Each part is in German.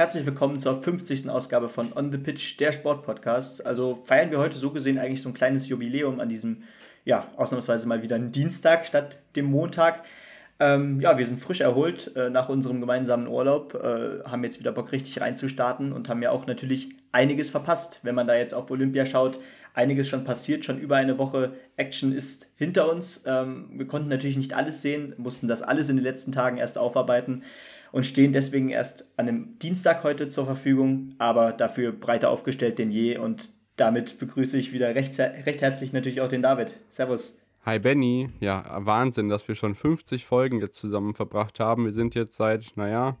herzlich willkommen zur 50. Ausgabe von On the Pitch, der Sportpodcast. Also feiern wir heute so gesehen eigentlich so ein kleines Jubiläum an diesem, ja, ausnahmsweise mal wieder einen Dienstag statt dem Montag. Ähm, ja, wir sind frisch erholt äh, nach unserem gemeinsamen Urlaub, äh, haben jetzt wieder Bock richtig reinzustarten und haben ja auch natürlich einiges verpasst, wenn man da jetzt auf Olympia schaut einiges schon passiert, schon über eine Woche Action ist hinter uns. Ähm, wir konnten natürlich nicht alles sehen, mussten das alles in den letzten Tagen erst aufarbeiten und stehen deswegen erst an einem Dienstag heute zur Verfügung, aber dafür breiter aufgestellt denn je und damit begrüße ich wieder recht, recht herzlich natürlich auch den David. Servus. Hi Benny, ja, Wahnsinn, dass wir schon 50 Folgen jetzt zusammen verbracht haben. Wir sind jetzt seit, naja,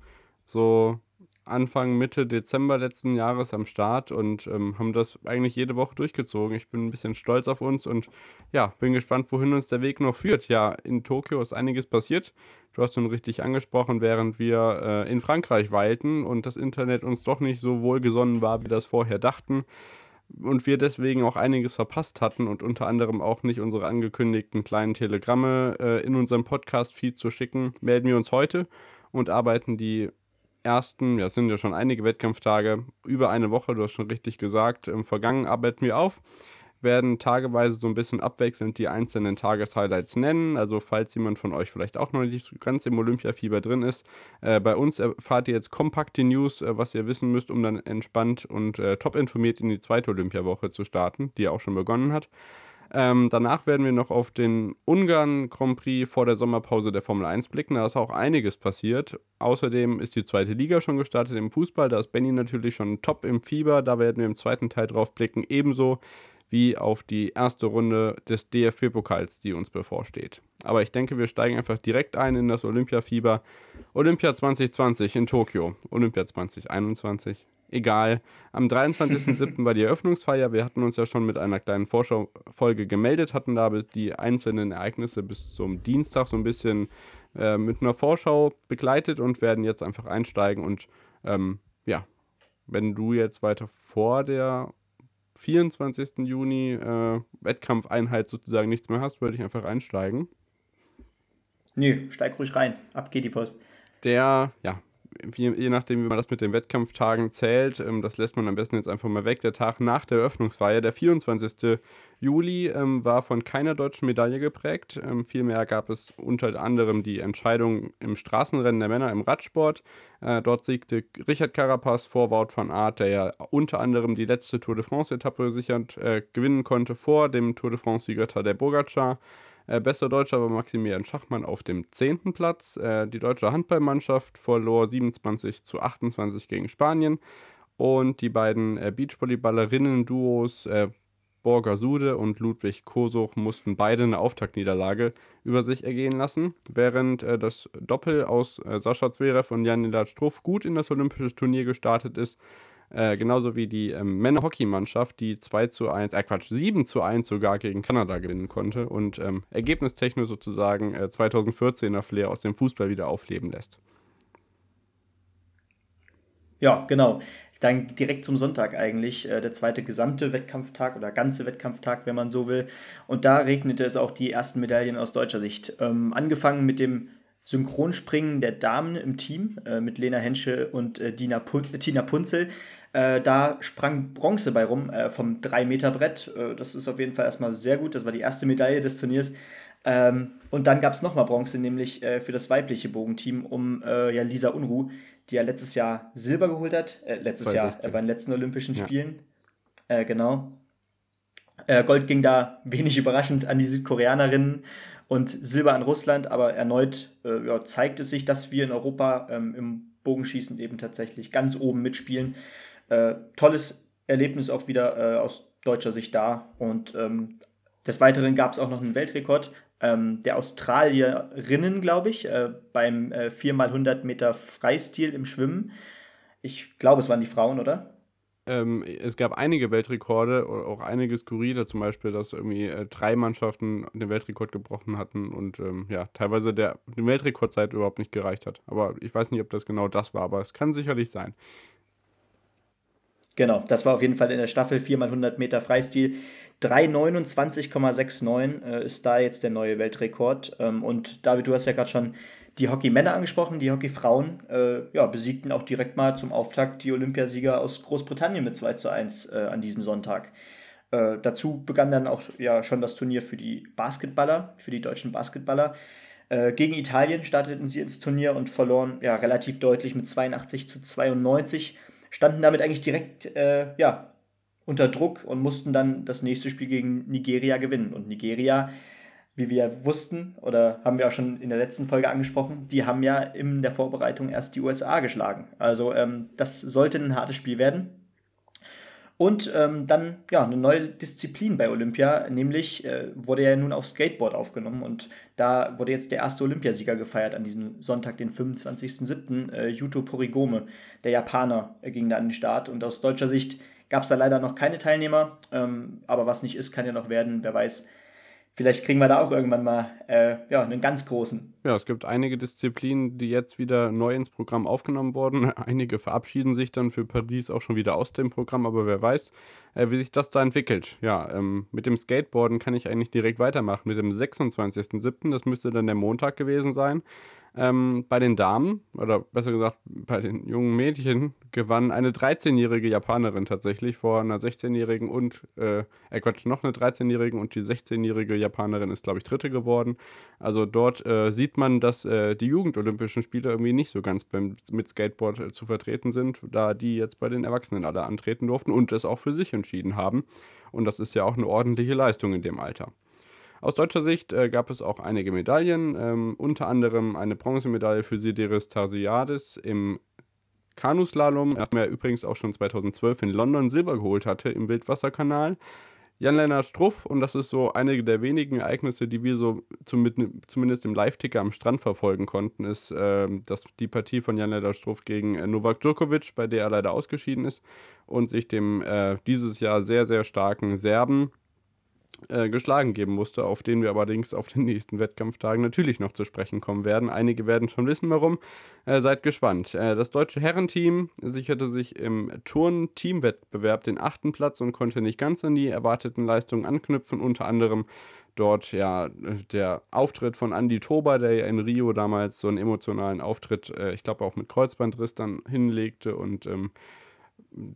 so Anfang, Mitte Dezember letzten Jahres am Start und ähm, haben das eigentlich jede Woche durchgezogen. Ich bin ein bisschen stolz auf uns und ja, bin gespannt, wohin uns der Weg noch führt. Ja, in Tokio ist einiges passiert. Du hast schon richtig angesprochen, während wir äh, in Frankreich weilten und das Internet uns doch nicht so wohlgesonnen war, wie das vorher dachten. Und wir deswegen auch einiges verpasst hatten und unter anderem auch nicht unsere angekündigten kleinen Telegramme äh, in unserem Podcast-Feed zu schicken, melden wir uns heute und arbeiten die ersten, ja, es sind ja schon einige Wettkampftage, über eine Woche, du hast schon richtig gesagt, im Vergangen arbeiten wir auf, werden tageweise so ein bisschen abwechselnd die einzelnen Tageshighlights nennen. Also falls jemand von euch vielleicht auch noch nicht ganz im Olympiafieber drin ist, äh, bei uns erfahrt ihr jetzt kompakt die News, äh, was ihr wissen müsst, um dann entspannt und äh, top informiert in die zweite Olympiawoche zu starten, die ja auch schon begonnen hat. Ähm, danach werden wir noch auf den Ungarn Grand Prix vor der Sommerpause der Formel 1 blicken. Da ist auch einiges passiert. Außerdem ist die zweite Liga schon gestartet im Fußball. Da ist Benny natürlich schon top im Fieber. Da werden wir im zweiten Teil drauf blicken. Ebenso wie auf die erste Runde des DFB-Pokals, die uns bevorsteht. Aber ich denke, wir steigen einfach direkt ein in das Olympiafieber. Olympia 2020 in Tokio, Olympia 2021 egal. Am 23.07. war die Eröffnungsfeier. Wir hatten uns ja schon mit einer kleinen Vorschaufolge gemeldet, hatten da die einzelnen Ereignisse bis zum Dienstag so ein bisschen äh, mit einer Vorschau begleitet und werden jetzt einfach einsteigen. Und ähm, ja, wenn du jetzt weiter vor der 24. Juni äh, Wettkampfeinheit sozusagen nichts mehr hast, würde ich einfach einsteigen. Nö, steig ruhig rein. Ab geht die Post. Der, ja, je, je nachdem, wie man das mit den Wettkampftagen zählt, ähm, das lässt man am besten jetzt einfach mal weg. Der Tag nach der Eröffnungsfeier, der 24. Juli, ähm, war von keiner deutschen Medaille geprägt. Ähm, vielmehr gab es unter anderem die Entscheidung im Straßenrennen der Männer im Radsport. Äh, dort siegte Richard Carapaz vor Wout van Aert, der ja unter anderem die letzte Tour de France-Etappe sichernd äh, gewinnen konnte, vor dem Tour de France-Sieger Tadej Bogacar. Äh, bester Deutscher war Maximilian Schachmann auf dem 10. Platz. Äh, die deutsche Handballmannschaft verlor 27 zu 28 gegen Spanien. Und die beiden äh, Beachvolleyballerinnen-Duos äh, Borger Sude und Ludwig Kosuch mussten beide eine Auftaktniederlage über sich ergehen lassen, während äh, das Doppel aus äh, Sascha Zverev und Janila Struff gut in das olympische Turnier gestartet ist, äh, genauso wie die ähm, Männer-Hockey-Mannschaft, die 2 zu 1, äh Quatsch, 7 zu 1 sogar gegen Kanada gewinnen konnte und ähm, ergebnistechnisch sozusagen äh, 2014er Flair aus dem Fußball wieder aufleben lässt. Ja, genau. Dann direkt zum Sonntag eigentlich, äh, der zweite gesamte Wettkampftag oder ganze Wettkampftag, wenn man so will. Und da regnete es auch die ersten Medaillen aus deutscher Sicht. Ähm, angefangen mit dem Synchronspringen der Damen im Team äh, mit Lena Henschel und äh, Dina Pun Tina Punzel. Äh, da sprang Bronze bei rum äh, vom 3-Meter-Brett. Äh, das ist auf jeden Fall erstmal sehr gut. Das war die erste Medaille des Turniers. Ähm, und dann gab es nochmal Bronze, nämlich äh, für das weibliche Bogenteam um äh, ja, Lisa Unruh, die ja letztes Jahr Silber geholt hat. Äh, letztes 2016. Jahr bei den letzten Olympischen ja. Spielen. genau. Gold ging da wenig überraschend an die Südkoreanerinnen und Silber an Russland, aber erneut ja, zeigt es sich, dass wir in Europa ähm, im Bogenschießen eben tatsächlich ganz oben mitspielen. Äh, tolles Erlebnis auch wieder äh, aus deutscher Sicht da. Und ähm, des Weiteren gab es auch noch einen Weltrekord ähm, der Australierinnen, glaube ich, äh, beim äh, 4x100 Meter Freistil im Schwimmen. Ich glaube, es waren die Frauen, oder? Ähm, es gab einige Weltrekorde, auch einige skurrile, zum Beispiel, dass irgendwie äh, drei Mannschaften den Weltrekord gebrochen hatten und ähm, ja, teilweise der die Weltrekordzeit überhaupt nicht gereicht hat. Aber ich weiß nicht, ob das genau das war, aber es kann sicherlich sein. Genau, das war auf jeden Fall in der Staffel 4x100 Meter Freistil. 3,29,69 äh, ist da jetzt der neue Weltrekord. Ähm, und David, du hast ja gerade schon die Hockey-Männer angesprochen, die Hockey-Frauen äh, ja, besiegten auch direkt mal zum Auftakt die Olympiasieger aus Großbritannien mit 2 zu 1 äh, an diesem Sonntag. Äh, dazu begann dann auch ja schon das Turnier für die Basketballer, für die deutschen Basketballer. Äh, gegen Italien starteten sie ins Turnier und verloren ja relativ deutlich mit 82 zu 92, standen damit eigentlich direkt äh, ja, unter Druck und mussten dann das nächste Spiel gegen Nigeria gewinnen. Und Nigeria wie wir wussten oder haben wir auch schon in der letzten Folge angesprochen, die haben ja in der Vorbereitung erst die USA geschlagen. Also ähm, das sollte ein hartes Spiel werden. Und ähm, dann ja eine neue Disziplin bei Olympia, nämlich äh, wurde ja nun auch Skateboard aufgenommen und da wurde jetzt der erste Olympiasieger gefeiert an diesem Sonntag, den 25.07. Äh, Yuto Porigome, der Japaner, äh, ging da an den Start und aus deutscher Sicht gab es da leider noch keine Teilnehmer, ähm, aber was nicht ist, kann ja noch werden, wer weiß vielleicht kriegen wir da auch irgendwann mal äh, ja, einen ganz großen. Ja, es gibt einige Disziplinen, die jetzt wieder neu ins Programm aufgenommen wurden. Einige verabschieden sich dann für Paris auch schon wieder aus dem Programm, aber wer weiß, äh, wie sich das da entwickelt. Ja, ähm, mit dem Skateboarden kann ich eigentlich direkt weitermachen. Mit dem 26.07., das müsste dann der Montag gewesen sein. Ähm, bei den Damen, oder besser gesagt bei den jungen Mädchen, gewann eine 13-jährige Japanerin tatsächlich vor einer 16-jährigen und, äh, äh Quatsch, noch eine 13-jährigen und die 16-jährige Japanerin ist, glaube ich, Dritte geworden. Also dort äh, sieht man, dass äh, die Jugendolympischen Spiele irgendwie nicht so ganz beim, mit Skateboard äh, zu vertreten sind, da die jetzt bei den Erwachsenen alle antreten durften und es auch für sich entschieden haben. Und das ist ja auch eine ordentliche Leistung in dem Alter. Aus deutscher Sicht äh, gab es auch einige Medaillen, ähm, unter anderem eine Bronzemedaille für Sideris Tarsiadis im Kanuslalom, der übrigens auch schon 2012 in London Silber geholt hatte im Wildwasserkanal. Jan-Lennart Struff, und das ist so einige der wenigen Ereignisse, die wir so zumindest im Live-Ticker am Strand verfolgen konnten, ist äh, dass die Partie von Jan-Lennart Struff gegen äh, Novak Djokovic, bei der er leider ausgeschieden ist, und sich dem äh, dieses Jahr sehr, sehr starken Serben äh, geschlagen geben musste, auf den wir allerdings auf den nächsten Wettkampftagen natürlich noch zu sprechen kommen werden. Einige werden schon wissen, warum. Äh, seid gespannt. Äh, das deutsche Herrenteam sicherte sich im Turn-Teamwettbewerb den achten Platz und konnte nicht ganz an die erwarteten Leistungen anknüpfen. Unter anderem dort ja der Auftritt von Andy Tober, der ja in Rio damals so einen emotionalen Auftritt, äh, ich glaube auch mit Kreuzbandriss dann hinlegte und ähm,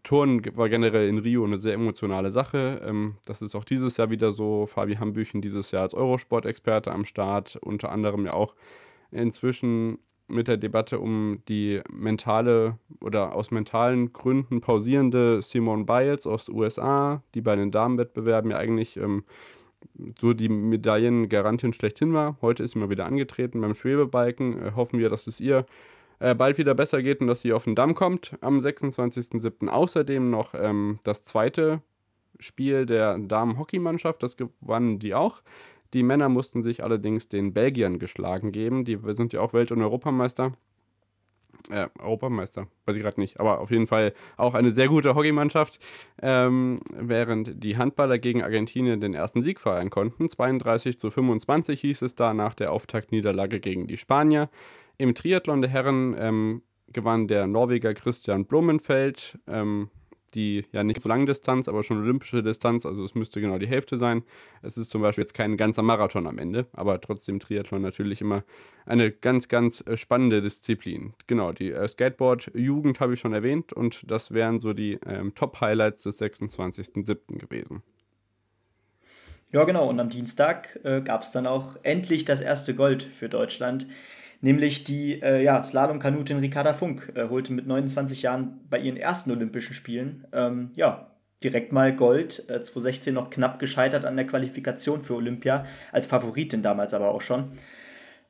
Turnen war generell in Rio eine sehr emotionale Sache. Ähm, das ist auch dieses Jahr wieder so. Fabi Hambüchen dieses Jahr als Eurosport-Experte am Start, unter anderem ja auch inzwischen mit der Debatte um die mentale oder aus mentalen Gründen pausierende Simone Biles aus den USA, die bei den Damenwettbewerben ja eigentlich ähm, so die Medaillengarantin schlechthin war. Heute ist sie mal wieder angetreten beim Schwebebalken. Äh, hoffen wir, dass es ihr äh, bald wieder besser geht und dass sie auf den Damm kommt am 26.07. Außerdem noch ähm, das zweite Spiel der Damen-Hockeymannschaft, das gewannen die auch. Die Männer mussten sich allerdings den Belgiern geschlagen geben. Die sind ja auch Welt- und Europameister. Äh, Europameister, weiß ich gerade nicht, aber auf jeden Fall auch eine sehr gute Hockeymannschaft, ähm, während die Handballer gegen Argentinien den ersten Sieg feiern konnten. 32 zu 25 hieß es da nach der Auftaktniederlage gegen die Spanier. Im Triathlon der Herren ähm, gewann der Norweger Christian Blumenfeld ähm, die ja nicht so lange Distanz, aber schon olympische Distanz, also es müsste genau die Hälfte sein. Es ist zum Beispiel jetzt kein ganzer Marathon am Ende, aber trotzdem Triathlon natürlich immer eine ganz, ganz äh, spannende Disziplin. Genau, die äh, Skateboard-Jugend habe ich schon erwähnt und das wären so die ähm, Top-Highlights des 26.07. gewesen. Ja, genau, und am Dienstag äh, gab es dann auch endlich das erste Gold für Deutschland nämlich die äh, ja, Slalomkanutin Ricarda Funk äh, holte mit 29 Jahren bei ihren ersten Olympischen Spielen ähm, ja, direkt mal Gold. Äh, 2016 noch knapp gescheitert an der Qualifikation für Olympia, als Favoritin damals aber auch schon.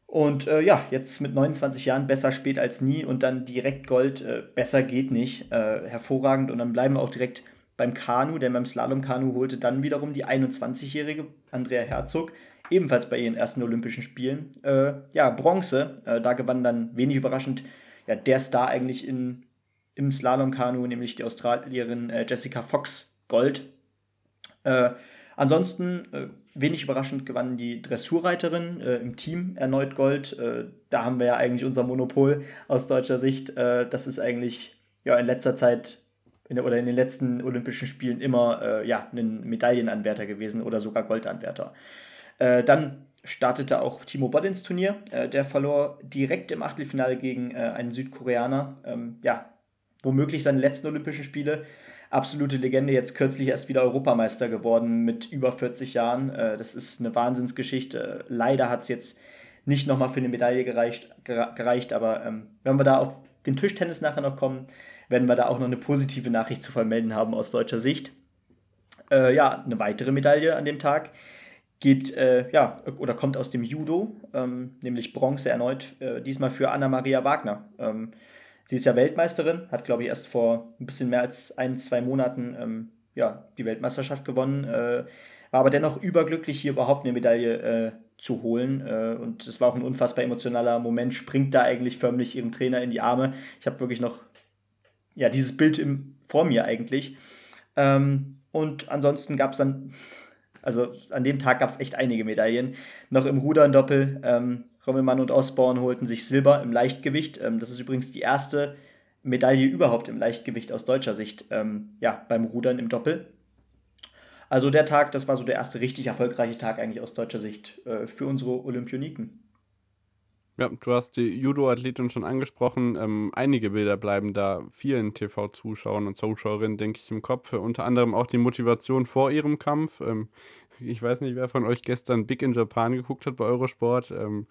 Und äh, ja, jetzt mit 29 Jahren besser spät als nie und dann direkt Gold, äh, besser geht nicht. Äh, hervorragend. Und dann bleiben wir auch direkt beim Kanu, denn beim Slalomkanu holte dann wiederum die 21-jährige Andrea Herzog ebenfalls bei ihren ersten Olympischen Spielen. Äh, ja, Bronze. Äh, da gewann dann wenig überraschend ja, der Star eigentlich in, im Slalomkanu, nämlich die Australierin äh, Jessica Fox Gold. Äh, ansonsten, äh, wenig überraschend gewann die Dressurreiterin äh, im Team erneut Gold. da haben wir ja eigentlich unser Monopol aus deutscher Sicht. das ist eigentlich ja, in letzter Zeit in der, oder in den letzten Olympischen Spielen immer ja, ein Medaillenanwärter gewesen oder sogar Goldanwärter. Äh, dann startete auch Timo Boll ins Turnier. Äh, der verlor direkt im Achtelfinale gegen äh, einen Südkoreaner. Ähm, ja, womöglich seine letzten Olympischen Spiele. Absolute Legende, jetzt kürzlich erst wieder Europameister geworden mit über 40 Jahren. Äh, das ist eine Wahnsinnsgeschichte. Leider hat es jetzt nicht nochmal für eine Medaille gereicht, gereicht aber ähm, wenn wir da auf den Tischtennis nachher noch kommen, werden wir da auch noch eine positive Nachricht zu vermelden haben aus deutscher Sicht. Äh, ja, eine weitere Medaille an dem Tag geht, äh, ja, oder kommt aus dem Judo, ähm, nämlich Bronze erneut, äh, diesmal für Anna-Maria Wagner. Ähm, sie ist ja Weltmeisterin, hat, glaube ich, erst vor ein bisschen mehr als ein, zwei Monaten ähm, ja, die Weltmeisterschaft gewonnen, äh, war aber dennoch überglücklich, hier überhaupt eine Medaille äh, zu holen. Äh, und es war auch ein unfassbar emotionaler Moment, springt da eigentlich förmlich ihrem Trainer in die Arme. Ich habe wirklich noch ja, dieses Bild im, vor mir eigentlich. Ähm, und ansonsten gab es dann also an dem Tag gab es echt einige Medaillen. Noch im Rudern Doppel. Ähm, Rommelmann und Osborne holten sich Silber im Leichtgewicht. Ähm, das ist übrigens die erste Medaille überhaupt im Leichtgewicht aus deutscher Sicht. Ähm, ja, beim Rudern im Doppel. Also der Tag, das war so der erste richtig erfolgreiche Tag eigentlich aus deutscher Sicht äh, für unsere Olympioniken. Ja, du hast die Judo-Athletin schon angesprochen. Ähm, einige Bilder bleiben da vielen TV-Zuschauern und Zuschauerinnen, denke ich, im Kopf. Unter anderem auch die Motivation vor ihrem Kampf. Ähm, ich weiß nicht, wer von euch gestern Big in Japan geguckt hat bei Eurosport. Ähm,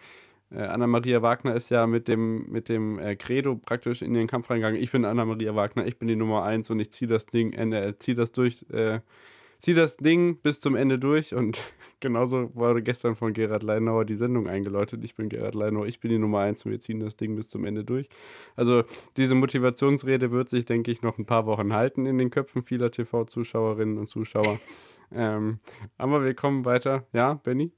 äh, Anna-Maria Wagner ist ja mit dem, mit dem äh, Credo praktisch in den Kampf reingegangen. Ich bin Anna-Maria Wagner, ich bin die Nummer 1 und ich ziehe das Ding, äh, ziehe das durch. Äh, zieh das Ding bis zum Ende durch und genauso wurde gestern von Gerhard Leinauer die Sendung eingeläutet. Ich bin Gerhard Leinauer, ich bin die Nummer eins und wir ziehen das Ding bis zum Ende durch. Also diese Motivationsrede wird sich, denke ich, noch ein paar Wochen halten in den Köpfen vieler TV-Zuschauerinnen und Zuschauer. ähm, aber wir kommen weiter. Ja, Benny?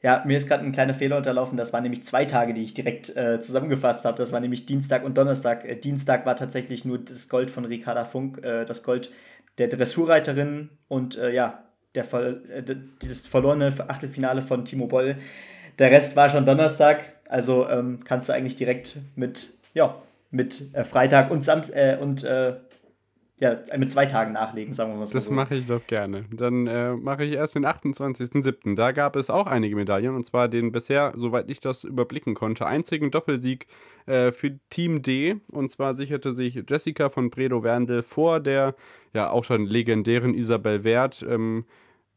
Ja, mir ist gerade ein kleiner Fehler unterlaufen. Das waren nämlich zwei Tage, die ich direkt äh, zusammengefasst habe. Das war nämlich Dienstag und Donnerstag. Äh, Dienstag war tatsächlich nur das Gold von Ricarda Funk, äh, das Gold der Dressurreiterin und äh, ja, der, äh, dieses verlorene Achtelfinale von Timo Boll. Der Rest war schon Donnerstag, also ähm, kannst du eigentlich direkt mit, ja, mit äh, Freitag und, Sam äh, und äh, ja, mit zwei Tagen nachlegen, sagen wir mal so. Das mache ich doch gerne. Dann äh, mache ich erst den 28.07. Da gab es auch einige Medaillen und zwar den bisher, soweit ich das überblicken konnte, einzigen Doppelsieg äh, für Team D. Und zwar sicherte sich Jessica von Bredow-Werndl vor der ja auch schon legendären Isabel Wert ähm,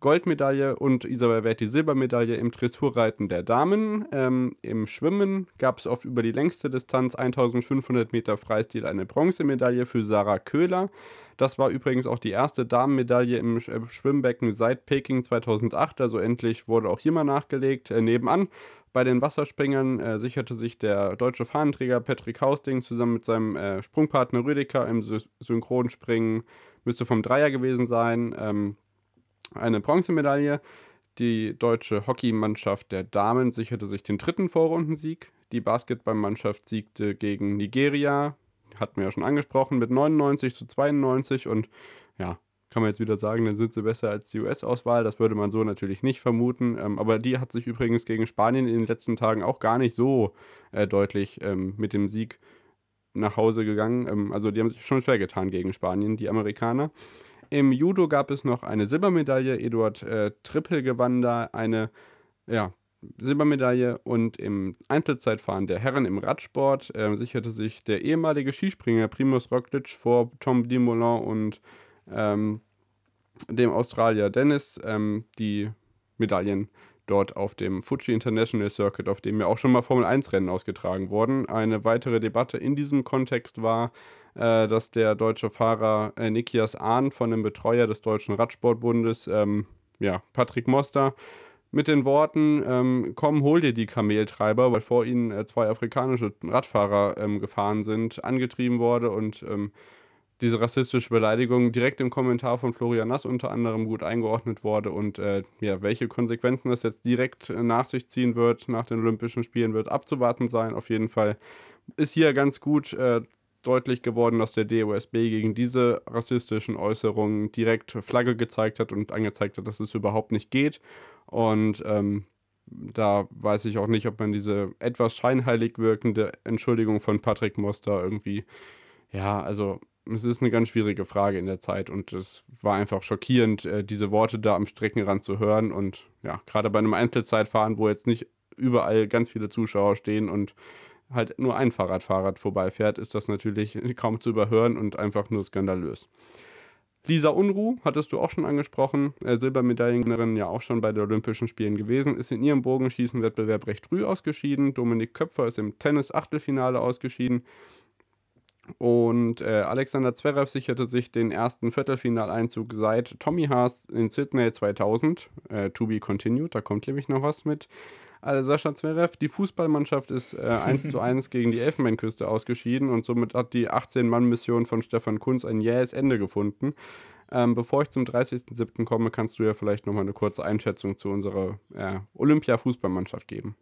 Goldmedaille und Isabel Wert die Silbermedaille im Dressurreiten der Damen. Ähm, Im Schwimmen gab es oft über die längste Distanz 1500 Meter Freistil eine Bronzemedaille für Sarah Köhler. Das war übrigens auch die erste Damenmedaille im Schwimmbecken seit Peking 2008, also endlich wurde auch hier mal nachgelegt. Äh, nebenan bei den Wasserspringern äh, sicherte sich der deutsche Fahnenträger Patrick Hausting zusammen mit seinem äh, Sprungpartner Rüdiger im Sy Synchronspringen, müsste vom Dreier gewesen sein. Ähm, eine Bronzemedaille. Die deutsche Hockeymannschaft der Damen sicherte sich den dritten Vorrundensieg. Die Basketballmannschaft siegte gegen Nigeria, hatten wir ja schon angesprochen, mit 99 zu 92 und ja, kann man jetzt wieder sagen, dann sind sie besser als die US-Auswahl. Das würde man so natürlich nicht vermuten. Ähm, aber die hat sich übrigens gegen Spanien in den letzten Tagen auch gar nicht so äh, deutlich ähm, mit dem Sieg nach Hause gegangen. Ähm, also die haben sich schon schwer getan gegen Spanien, die Amerikaner. Im Judo gab es noch eine Silbermedaille. Eduard äh, Trippel gewann da eine ja, Silbermedaille und im Einzelzeitfahren der Herren im Radsport äh, sicherte sich der ehemalige Skispringer Primus Roglic vor Tom Dumoulin und ähm, dem Australier Dennis ähm, die Medaillen dort auf dem Fuji International Circuit, auf dem ja auch schon mal Formel 1 Rennen ausgetragen wurden. Eine weitere Debatte in diesem Kontext war, äh, dass der deutsche Fahrer äh, Nikias Ahn von dem Betreuer des Deutschen Radsportbundes, ähm, ja, Patrick Moster, mit den Worten, ähm, komm, hol dir die Kameltreiber, weil vor ihnen äh, zwei afrikanische Radfahrer ähm, gefahren sind, angetrieben wurde und ähm, diese rassistische Beleidigung direkt im Kommentar von Florian Nass unter anderem gut eingeordnet wurde und äh, ja, welche Konsequenzen das jetzt direkt äh, nach sich ziehen wird, nach den Olympischen Spielen, wird abzuwarten sein. Auf jeden Fall ist hier ganz gut äh, deutlich geworden, dass der DOSB gegen diese rassistischen Äußerungen direkt Flagge gezeigt hat und angezeigt hat, dass es überhaupt nicht geht. Und ähm, da weiß ich auch nicht, ob man diese etwas scheinheilig wirkende Entschuldigung von Patrick Moster irgendwie, ja, also es ist eine ganz schwierige Frage in der Zeit und es war einfach schockierend, äh, diese Worte da am Streckenrand zu hören. Und ja, gerade bei einem Einzelzeitfahren, wo jetzt nicht überall ganz viele Zuschauer stehen und halt nur ein Fahrradfahrer vorbeifährt, ist das natürlich kaum zu überhören und einfach nur skandalös. Lisa Unruh, hattest du auch schon angesprochen, äh, Silbermedaillengewinnerin ja auch schon bei den Olympischen Spielen gewesen, ist in ihrem Bogenschießenwettbewerb recht früh ausgeschieden. Dominik Köpfer ist im Tennis-Achtelfinale ausgeschieden. Und äh, Alexander Zverev sicherte sich den ersten Viertelfinaleinzug seit Tommy Haas in Sydney 2000. Äh, to be continued, da kommt nämlich noch was mit. Also Sascha Zverev, die Fußballmannschaft ist äh, 1 zu 1 gegen die Elfenbeinküste ausgeschieden und somit hat die 18-Mann-Mission von Stefan Kunz ein jähes Ende gefunden. Ähm, bevor ich zum 30.07. komme, kannst du ja vielleicht nochmal eine kurze Einschätzung zu unserer äh, Olympia-Fußballmannschaft geben.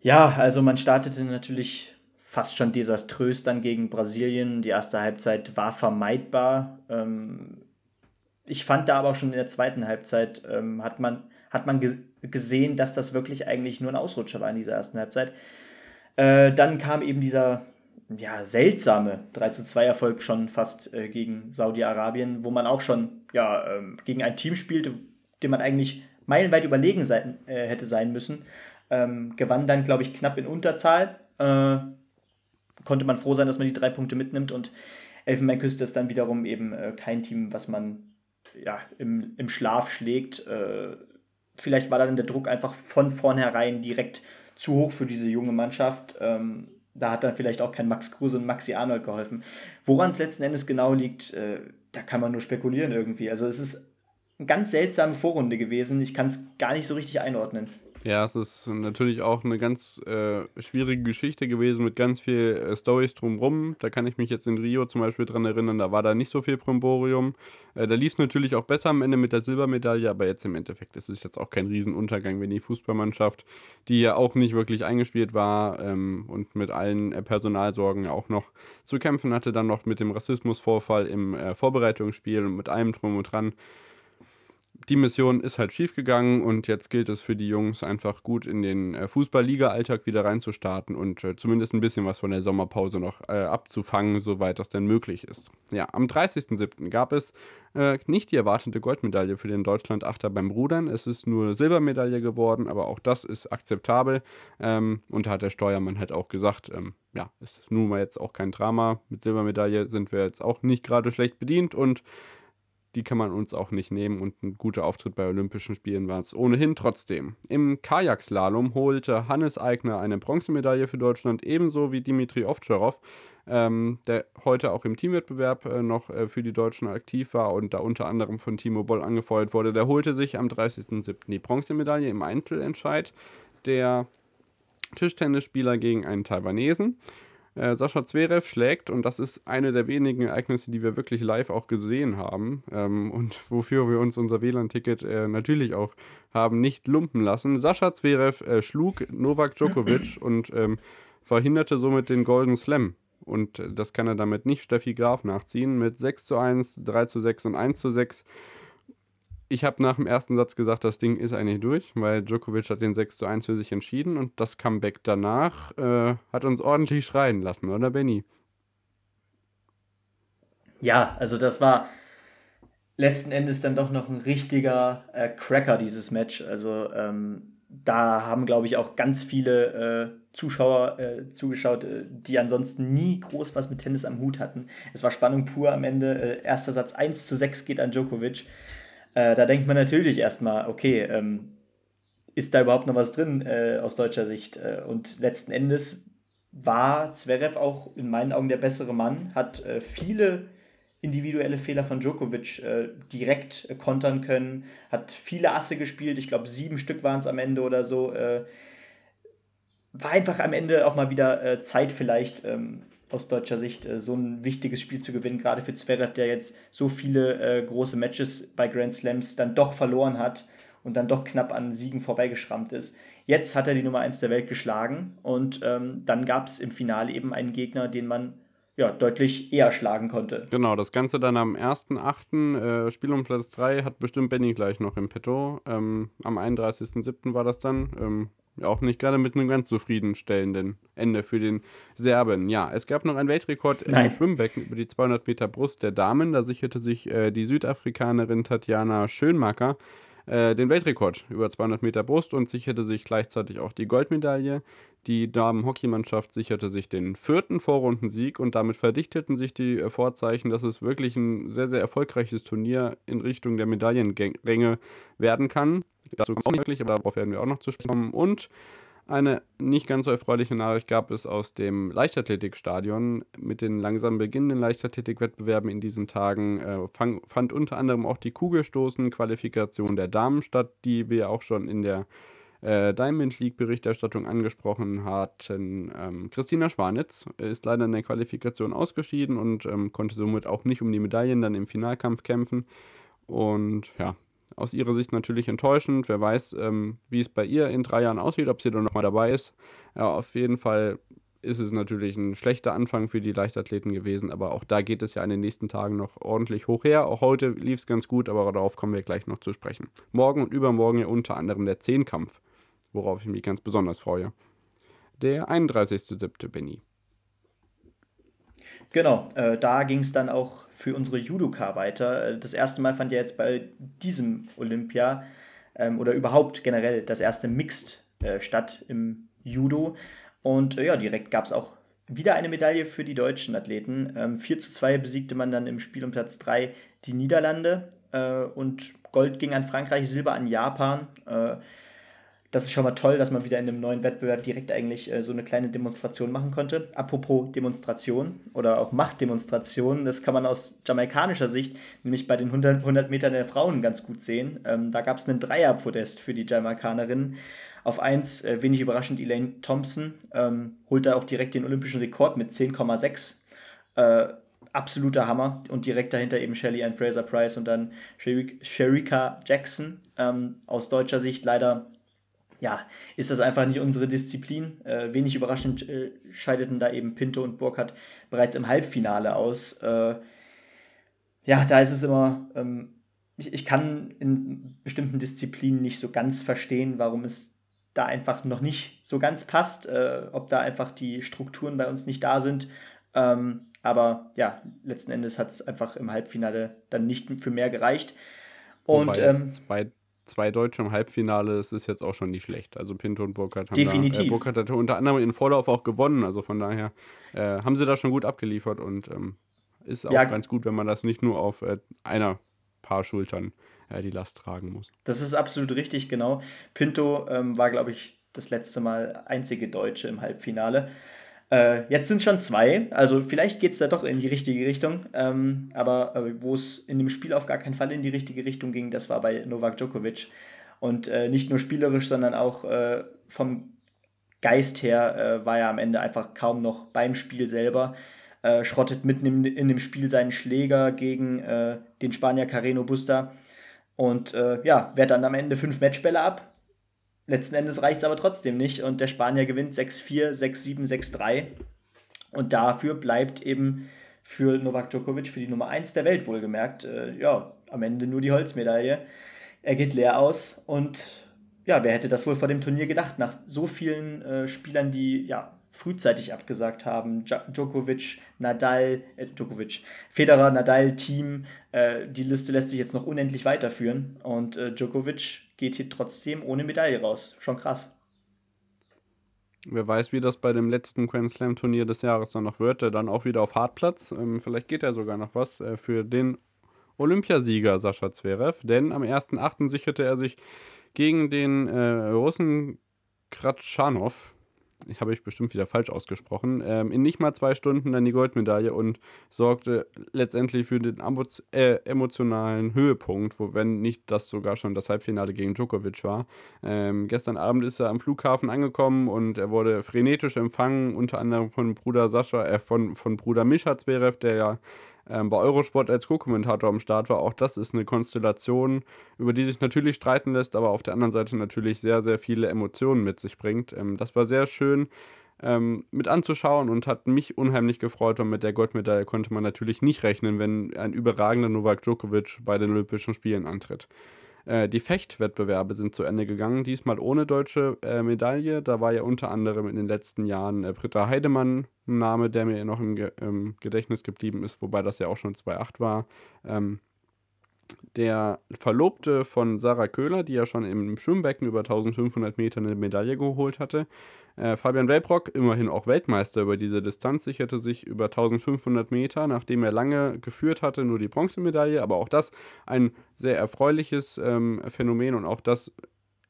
Ja, also man startete natürlich fast schon desaströs dann gegen Brasilien. Die erste Halbzeit war vermeidbar. Ähm, ich fand da aber auch schon in der zweiten Halbzeit ähm, hat man, hat man gesehen, dass das wirklich eigentlich nur ein Ausrutscher war in dieser ersten Halbzeit. Äh, dann kam eben dieser ja, seltsame 3 zu 2 Erfolg schon fast äh, gegen Saudi-Arabien, wo man auch schon ja, ähm, gegen ein Team spielte, dem man eigentlich meilenweit überlegen sein, äh, hätte sein müssen. Ähm, gewann dann, glaube ich, knapp in Unterzahl. Äh, konnte man froh sein, dass man die drei Punkte mitnimmt und Elfenbeinküste ist dann wiederum eben äh, kein Team, was man ja, im, im Schlaf schlägt. Vielleicht war dann der Druck einfach von vornherein direkt zu hoch für diese junge Mannschaft. Ähm, da hat dann vielleicht auch kein Max Kruse und Maxi Arnold geholfen. Woran es letzten Endes genau liegt, äh, da kann man nur spekulieren irgendwie. Also es ist eine ganz seltsame Vorrunde gewesen. Ich kann es gar nicht so richtig einordnen. Ja, es ist natürlich auch eine ganz äh, schwierige Geschichte gewesen mit ganz viel äh, Stories drumrum. Da kann ich mich jetzt in Rio zum Beispiel dran erinnern, da war da nicht so viel Primborium. Äh, da lief es natürlich auch besser am Ende mit der Silbermedaille, aber jetzt im Endeffekt ist es jetzt auch kein Riesenuntergang, wenn die Fußballmannschaft, die ja auch nicht wirklich eingespielt war ähm, und mit allen äh, Personalsorgen auch noch zu kämpfen hatte, dann noch mit dem Rassismusvorfall im äh, Vorbereitungsspiel und mit allem drum und dran die Mission ist halt schiefgegangen und jetzt gilt es für die Jungs einfach gut in den äh, Fußball-Liga-Alltag wieder reinzustarten und äh, zumindest ein bisschen was von der Sommerpause noch äh, abzufangen, soweit das denn möglich ist. Ja, am 30.07. gab es äh, nicht die erwartete Goldmedaille für den Deutschland-Achter beim Rudern. Es ist nur Silbermedaille geworden, aber auch das ist akzeptabel. Ähm, und da hat der Steuermann halt auch gesagt, ähm, ja, ist nun mal jetzt auch kein Drama. Mit Silbermedaille sind wir jetzt auch nicht gerade schlecht bedient und die kann man uns auch nicht nehmen und ein guter Auftritt bei Olympischen Spielen war es ohnehin trotzdem. Im Kajakslalom holte Hannes Eigner eine Bronzemedaille für Deutschland, ebenso wie Dimitri Ovtcharov, ähm, der heute auch im Teamwettbewerb äh, noch äh, für die Deutschen aktiv war und da unter anderem von Timo Boll angefeuert wurde. Der holte sich am 30.07. die Bronzemedaille im Einzelentscheid. Der Tischtennisspieler gegen einen Taiwanesen. Äh, Sascha Zverev schlägt, und das ist eine der wenigen Ereignisse, die wir wirklich live auch gesehen haben ähm, und wofür wir uns unser WLAN-Ticket äh, natürlich auch haben nicht lumpen lassen. Sascha Zverev äh, schlug Novak Djokovic und ähm, verhinderte somit den Golden Slam. Und äh, das kann er damit nicht Steffi Graf nachziehen mit 6 zu 1, 3 zu 6 und 1 zu 6 ich habe nach dem ersten Satz gesagt, das Ding ist eigentlich durch, weil Djokovic hat den 6 zu 1 für sich entschieden und das Comeback danach äh, hat uns ordentlich schreien lassen, oder Benny? Ja, also das war letzten Endes dann doch noch ein richtiger äh, Cracker, dieses Match. Also ähm, da haben, glaube ich, auch ganz viele äh, Zuschauer äh, zugeschaut, äh, die ansonsten nie groß was mit Tennis am Hut hatten. Es war Spannung pur am Ende. Äh, erster Satz 1 zu 6 geht an Djokovic. Äh, da denkt man natürlich erstmal, okay, ähm, ist da überhaupt noch was drin äh, aus deutscher Sicht? Äh, und letzten Endes war Zverev auch in meinen Augen der bessere Mann, hat äh, viele individuelle Fehler von Djokovic äh, direkt äh, kontern können, hat viele Asse gespielt, ich glaube sieben Stück waren es am Ende oder so. war einfach am Ende auch mal wieder Zeit vielleicht, ähm, aus deutscher Sicht äh, so ein wichtiges Spiel zu gewinnen, gerade für Zverev, der jetzt so viele äh, große Matches bei Grand Slams dann doch verloren hat und dann doch knapp an Siegen vorbeigeschrammt ist. Jetzt hat er die Nummer 1 der Welt geschlagen und ähm, dann gab es im Finale eben einen Gegner, den man ja, deutlich eher schlagen konnte. Genau, das Ganze dann am 1.8. Äh, Spiel um Platz 3 hat bestimmt Benny gleich noch im Petto. Ähm, am 31.7. war das dann. Ähm, auch nicht gerade mit einem ganz zufriedenstellenden Ende für den Serben. Ja, es gab noch einen Weltrekord im Nein. Schwimmbecken über die 200 Meter Brust der Damen. Da sicherte sich äh, die Südafrikanerin Tatjana Schönmacker äh, den Weltrekord über 200 Meter Brust und sicherte sich gleichzeitig auch die Goldmedaille. Die Damen-Hockeymannschaft sicherte sich den vierten Vorrundensieg und damit verdichteten sich die äh, Vorzeichen, dass es wirklich ein sehr, sehr erfolgreiches Turnier in Richtung der Medaillenränge werden kann. Dazu kommt auch nicht wirklich, aber darauf werden wir auch noch zu sprechen kommen. Und eine nicht ganz so erfreuliche Nachricht gab es aus dem Leichtathletikstadion. Mit den langsam beginnenden Leichtathletikwettbewerben in diesen Tagen äh, fang, fand unter anderem auch die Kugelstoßen-Qualifikation der Damen statt, die wir auch schon in der äh, Diamond League Berichterstattung angesprochen hatten. Ähm, Christina Schwanitz ist leider in der Qualifikation ausgeschieden und ähm, konnte somit auch nicht um die Medaillen dann im Finalkampf kämpfen. Und ja, aus ihrer Sicht natürlich enttäuschend. Wer weiß, ähm, wie es bei ihr in drei Jahren aussieht, ob sie dann nochmal dabei ist. Ja, auf jeden Fall ist es natürlich ein schlechter Anfang für die Leichtathleten gewesen, aber auch da geht es ja in den nächsten Tagen noch ordentlich hoch her. Auch heute lief es ganz gut, aber darauf kommen wir gleich noch zu sprechen. Morgen und übermorgen ja unter anderem der Zehnkampf, worauf ich mich ganz besonders freue. Der 31.07. Benny. Genau, äh, da ging es dann auch für unsere Judoka weiter. Äh, das erste Mal fand ja jetzt bei diesem Olympia ähm, oder überhaupt generell das erste Mixed äh, statt im Judo. Und äh, ja, direkt gab es auch wieder eine Medaille für die deutschen Athleten. Ähm, 4 zu 2 besiegte man dann im Spiel um Platz 3 die Niederlande äh, und Gold ging an Frankreich, Silber an Japan. Äh, das ist schon mal toll, dass man wieder in einem neuen Wettbewerb direkt eigentlich äh, so eine kleine Demonstration machen konnte. Apropos Demonstration oder auch Machtdemonstration, das kann man aus jamaikanischer Sicht nämlich bei den 100, 100 Metern der Frauen ganz gut sehen. Ähm, da gab es einen Dreierpodest für die Jamaikanerinnen. Auf 1, äh, wenig überraschend, Elaine Thompson ähm, holt da auch direkt den olympischen Rekord mit 10,6. Äh, absoluter Hammer. Und direkt dahinter eben Shelly Ann Fraser Price und dann Sherika Jackson. Ähm, aus deutscher Sicht leider ja, ist das einfach nicht unsere Disziplin. Äh, wenig überraschend äh, scheideten da eben Pinto und Burkhardt bereits im Halbfinale aus. Äh, ja, da ist es immer, ähm, ich, ich kann in bestimmten Disziplinen nicht so ganz verstehen, warum es da einfach noch nicht so ganz passt, äh, ob da einfach die Strukturen bei uns nicht da sind. Ähm, aber ja, letzten Endes hat es einfach im Halbfinale dann nicht für mehr gereicht. Und Wobei, ähm, zwei, zwei Deutsche im Halbfinale, das ist jetzt auch schon nicht schlecht. Also Pinto und Burkhardt haben Definitiv. Da, äh, Burkhardt hat unter anderem in Vorlauf auch gewonnen, also von daher äh, haben sie da schon gut abgeliefert und ähm, ist auch ja, ganz gut, wenn man das nicht nur auf äh, einer Paar Schultern äh, die Last tragen muss. Das ist absolut richtig, genau. Pinto ähm, war, glaube ich, das letzte Mal einzige Deutsche im Halbfinale. Äh, jetzt sind schon zwei, also vielleicht geht es da doch in die richtige Richtung. Ähm, aber äh, wo es in dem Spiel auf gar keinen Fall in die richtige Richtung ging, das war bei Novak Djokovic. Und äh, nicht nur spielerisch, sondern auch äh, vom Geist her äh, war er am Ende einfach kaum noch beim Spiel selber. Äh, schrottet mitten in, in, dem Spiel seinen Schläger gegen den Spanier Carreno Busta. Und ja, wehrt dann am Ende fünf Matchbälle ab Letzten Endes reicht es aber trotzdem nicht und der Spanier gewinnt 6-4, 6-7, 6-3. Und dafür bleibt eben für Novak Djokovic, für die Nummer 1 der Welt wohlgemerkt, äh, ja, am Ende nur die Holzmedaille. Er geht leer aus und ja, wer hätte das wohl vor dem Turnier gedacht, nach so vielen äh, Spielern, die ja frühzeitig abgesagt haben. Djokovic, Nadal, äh, Djokovic, Federer, Nadal, Team. Äh, die Liste lässt sich jetzt noch unendlich weiterführen. Und äh, Djokovic geht hier trotzdem ohne Medaille raus. Schon krass. Wer weiß, wie das bei dem letzten Grand Slam Turnier des Jahres dann noch wird. Dann auch wieder auf Hartplatz. Ähm, vielleicht geht ja sogar noch was äh, für den Olympiasieger Sascha Zverev. Denn am 1.8. sicherte er sich gegen den äh, Russen Kratschanow ich habe ich bestimmt wieder falsch ausgesprochen, ähm, in nicht mal zwei Stunden dann die Goldmedaille und sorgte letztendlich für den äh, emotionalen Höhepunkt, wo wenn nicht das sogar schon das Halbfinale gegen Djokovic war. Ähm, gestern Abend ist er am Flughafen angekommen und er wurde frenetisch empfangen, unter anderem von Bruder Sascha, äh, von, von Bruder Mischa Zverev, der ja ähm, bei Eurosport als Co-Kommentator am Start war. Auch das ist eine Konstellation, über die sich natürlich streiten lässt, aber auf der anderen Seite natürlich sehr, sehr viele Emotionen mit sich bringt. Ähm, das war sehr schön. ähm, mit anzuschauen und hat mich unheimlich gefreut. Und mit der Goldmedaille konnte man natürlich nicht rechnen, wenn ein überragender Novak Djokovic bei den Olympischen Spielen antritt. Äh, die Fechtwettbewerbe sind zu Ende gegangen, diesmal ohne deutsche äh, Medaille. Da war ja unter anderem in den letzten Jahren äh, Britta Heidemann ein Name, der mir noch im, Ge im, Gedächtnis geblieben ist, wobei das ja auch schon 2.8 war. Ähm, der Verlobte von Sarah Köhler, die ja schon im Schwimmbecken über 1500 Meter eine Medaille geholt hatte. Äh, Fabian Welbrock, immerhin auch Weltmeister über diese Distanz, sicherte sich über 1500 Meter, nachdem er lange geführt hatte, nur die Bronzemedaille. Aber auch das ein sehr erfreuliches ähm, Phänomen und auch das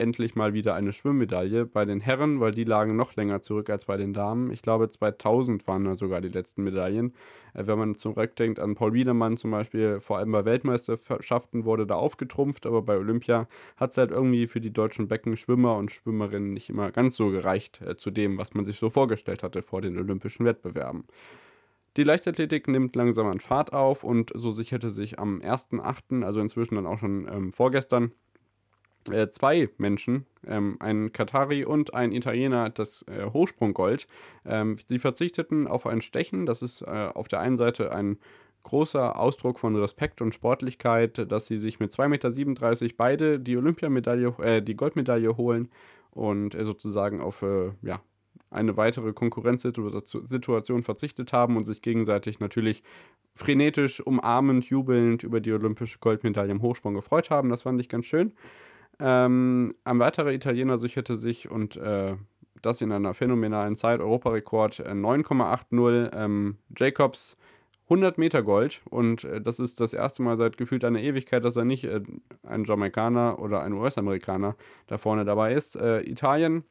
endlich mal wieder eine Schwimmmedaille bei den Herren, weil die lagen noch länger zurück als bei den Damen. Ich glaube, 2000 waren da sogar die letzten Medaillen. Äh, wenn man zurückdenkt an Paul Wiedemann zum Beispiel, vor allem bei Weltmeisterschaften wurde da aufgetrumpft, aber bei Olympia hat es halt irgendwie für die deutschen Beckenschwimmer und Schwimmerinnen nicht immer ganz so gereicht äh, zu dem, was man sich so vorgestellt hatte vor den olympischen Wettbewerben. Die Leichtathletik nimmt langsam an Fahrt auf und so sicherte sich am 1.8., also inzwischen dann auch schon ähm, vorgestern, äh, zwei Menschen, ähm, ein Katari und ein Italiener, das äh, Hochsprunggold. Ähm, sie verzichteten auf ein Stechen. Das ist äh, auf der einen Seite ein großer Ausdruck von Respekt und Sportlichkeit, dass sie sich mit 2,37 Meter beide die Olympiamedaille, äh, die Goldmedaille holen und äh, sozusagen auf äh, ja, eine weitere Konkurrenzsituation verzichtet haben und sich gegenseitig natürlich frenetisch, umarmend, jubelnd über die olympische Goldmedaille im Hochsprung gefreut haben. Das fand ich ganz schön. Ähm, ein weiterer Italiener sicherte sich und äh, das in einer phänomenalen Zeit, Europarekord äh, 9,80 ähm, Jacobs 100 Meter Gold und äh, das ist das erste Mal seit gefühlt einer Ewigkeit, dass er nicht äh, ein Jamaikaner oder ein US-Amerikaner da vorne dabei ist. Äh, Italien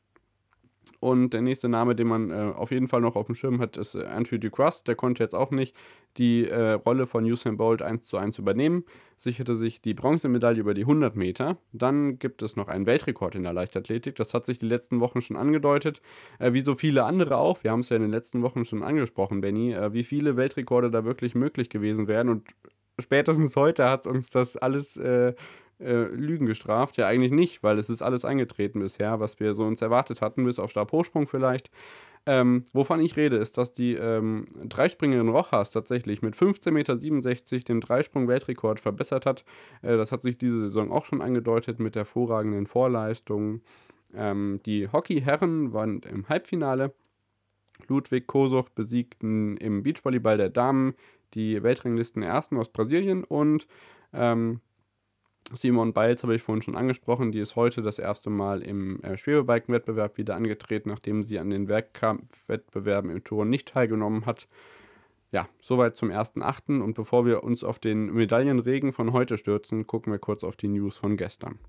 und der nächste Name, den man äh, auf jeden Fall noch auf dem Schirm hat, ist äh, Anthony Ducrust. Der konnte jetzt auch nicht die äh, Rolle von Usain Bolt 1 zu 1 übernehmen, sicherte sich die Bronzemedaille über die 100 Meter. Dann gibt es noch einen Weltrekord in der Leichtathletik. Das hat sich die letzten Wochen schon angedeutet, äh, wie so viele andere auch. Wir haben es ja in den letzten Wochen schon angesprochen, Benny, äh, wie viele Weltrekorde da wirklich möglich gewesen wären. Und spätestens heute hat uns das alles äh, Lügen gestraft? Ja, eigentlich nicht, weil es ist alles eingetreten bisher, was wir so uns erwartet hatten, bis auf Stabhochsprung vielleicht. Ähm, wovon ich rede, ist, dass die ähm, Dreispringerin Rojas tatsächlich mit 15,67 Meter den Dreisprung-Weltrekord verbessert hat. Äh, das hat sich diese Saison auch schon angedeutet mit hervorragenden Vorleistungen. Ähm, die Hockey-Herren waren im Halbfinale. Ludwig Kosuch besiegten im Beachvolleyball der Damen die Weltranglisten Ersten aus Brasilien und ähm, Simon Biles habe ich vorhin schon angesprochen, die ist heute das erste Mal im äh, Schwebebalkenwettbewerb wieder angetreten, nachdem sie an den Werkkampfwettbewerben im Turn nicht teilgenommen hat. Ja, soweit zum ersten Achten und bevor wir uns auf den Medaillenregen von heute stürzen, gucken wir kurz auf die News von gestern.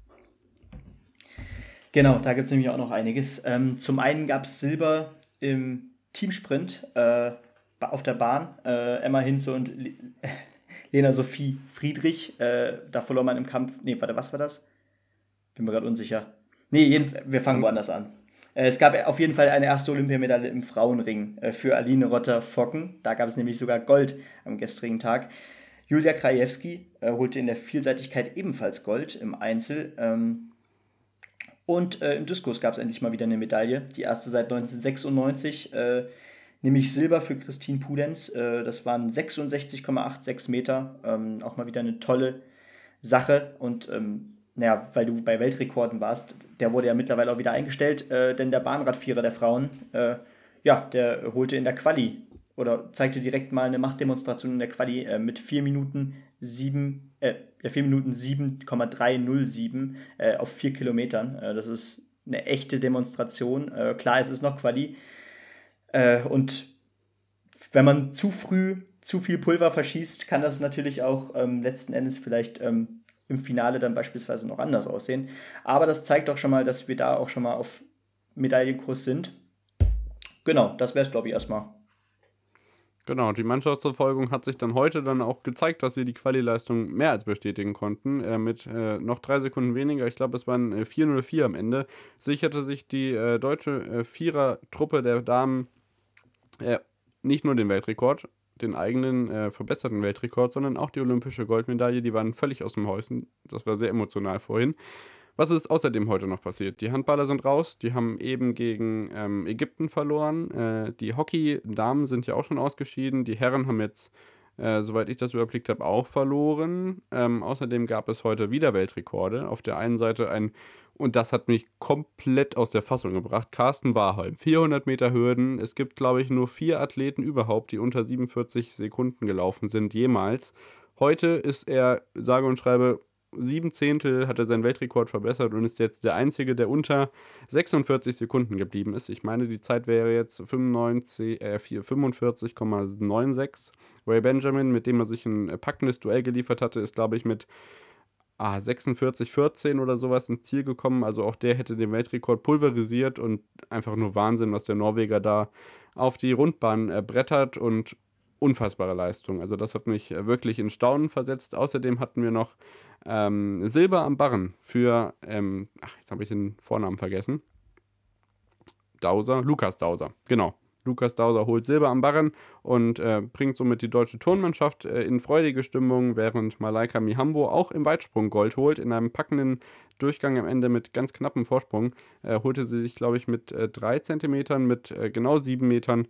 Genau, da gibt es nämlich auch noch einiges. Ähm, zum einen gab es Silber im Teamsprint äh, auf der Bahn. Äh, Emma Hinze und Lena Sophie Friedrich. Äh, da verlor man im Kampf. Nee, warte, was war das? Bin mir gerade unsicher. Nee, jeden, wir fangen woanders an. Äh, es gab auf jeden Fall eine erste Olympiamedaille im Frauenring äh, für Aline Rotter-Focken. Da gab es nämlich sogar Gold am gestrigen Tag. Julia Krajewski äh, holte in der Vielseitigkeit ebenfalls Gold im Einzel. Ähm, und im Diskus gab es endlich mal wieder eine Medaille. Die erste seit 1996 nämlich Silber für Christine Pudenz. Äh, das waren 66,86 Meter. Ähm, auch mal wieder eine tolle Sache. Und ähm, naja, weil du bei Weltrekorden warst, der wurde ja mittlerweile auch wieder eingestellt, äh, denn der Bahnradvierer der Frauen, äh, ja, der holte in der Quali oder zeigte direkt mal eine Machtdemonstration in der Quali mit 4 Minuten 7, äh, 4 Minuten 7,307 äh, auf 4 Kilometern. Das ist eine echte Demonstration. Klar, es ist noch Quali, äh, und wenn man zu früh zu viel Pulver verschießt, kann das natürlich auch ähm, letzten Endes vielleicht ähm, im Finale dann beispielsweise noch anders aussehen. Aber das zeigt doch schon mal, dass wir da auch schon mal auf Medaillenkurs sind. Genau, das wäre es, glaube ich, erstmal. Genau, die Mannschaftsverfolgung hat sich dann heute dann auch gezeigt, dass sie die Quali-Leistung mehr als bestätigen konnten. Äh, mit äh, noch drei Sekunden weniger, ich glaube, es waren äh, 404 am Ende, sicherte sich die äh, deutsche äh, Vierer-Truppe der Damen äh, nicht nur den Weltrekord, den eigenen äh, verbesserten Weltrekord, sondern auch die olympische Goldmedaille. Die waren völlig aus dem Häuschen. Das war sehr emotional vorhin. Was ist außerdem heute noch passiert? Die Handballer sind raus, die haben eben gegen ähm, Ägypten verloren. Äh, die Hockey-Damen sind ja auch schon ausgeschieden. Die Herren haben jetzt, äh, soweit ich das überblickt habe, auch verloren. Ähm, außerdem gab es heute wieder Weltrekorde. Auf der einen Seite ein, und das hat mich komplett aus der Fassung gebracht, Carsten Warholm. 400 Meter Hürden. Es gibt, glaube ich, nur vier Athleten überhaupt, die unter 47 Sekunden gelaufen sind, jemals. Heute ist er, sage und schreibe, sieben Zehntel hat er seinen Weltrekord verbessert und ist jetzt der Einzige, der unter 46 Sekunden geblieben ist. Ich meine, die Zeit wäre jetzt 95, äh, 45,96. Ray Benjamin, mit dem er sich ein packendes Duell geliefert hatte, ist, glaube ich, mit ah, 46,14 oder sowas ins Ziel gekommen. Also auch der hätte den Weltrekord pulverisiert und einfach nur Wahnsinn, was der Norweger da auf die Rundbahn äh, brettert und unfassbare Leistung. Also das hat mich äh, wirklich in Staunen versetzt. Außerdem hatten wir noch ähm, Silber am Barren für, ähm, ach, jetzt habe ich den Vornamen vergessen. Dauser, Lukas Dauser, genau. Lukas Dauser holt Silber am Barren und äh, bringt somit die deutsche Turnmannschaft äh, in freudige Stimmung, während Malaika Mihambo auch im Weitsprung Gold holt. In einem packenden Durchgang am Ende mit ganz knappem Vorsprung äh, holte sie sich, glaube ich, mit äh, drei Zentimetern, mit äh, genau sieben Metern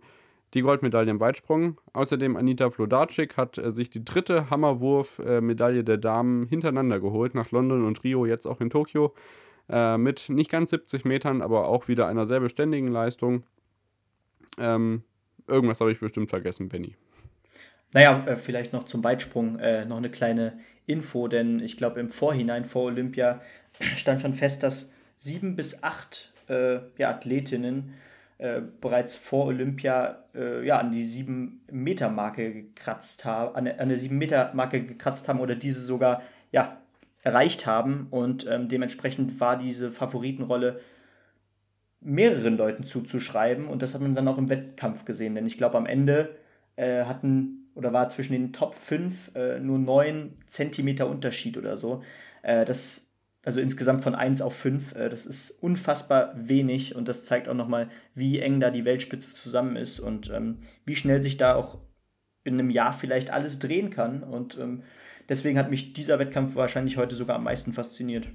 die Goldmedaille im Weitsprung. Außerdem Anita Flodarczyk hat äh, sich die dritte Hammerwurf-Medaille der Damen hintereinander geholt, nach London und Rio, jetzt auch in Tokio. Äh, mit nicht ganz 70 Metern, aber auch wieder einer sehr beständigen Leistung. Ähm, irgendwas habe ich bestimmt vergessen, Benny. Naja, äh, vielleicht noch zum Weitsprung äh, noch eine kleine Info, denn ich glaube, im Vorhinein vor Olympia stand schon fest, dass sieben bis acht äh, ja, Athletinnen äh, bereits vor Olympia äh, ja, an die 7-Meter-Marke gekratzt haben, an, an der 7-Meter-Marke gekratzt haben oder diese sogar ja, erreicht haben. Und ähm, dementsprechend war diese Favoritenrolle mehreren Leuten zuzuschreiben. Und das hat man dann auch im Wettkampf gesehen. Denn ich glaube, am Ende äh, hatten oder war zwischen den Top 5 äh, nur 9 Zentimeter Unterschied oder so. Äh, das also insgesamt von 1 auf 5. Äh, das ist unfassbar wenig und das zeigt auch nochmal, wie eng da die Weltspitze zusammen ist und ähm, wie schnell sich da auch in einem Jahr vielleicht alles drehen kann. Und ähm, deswegen hat mich dieser Wettkampf wahrscheinlich heute sogar am meisten fasziniert.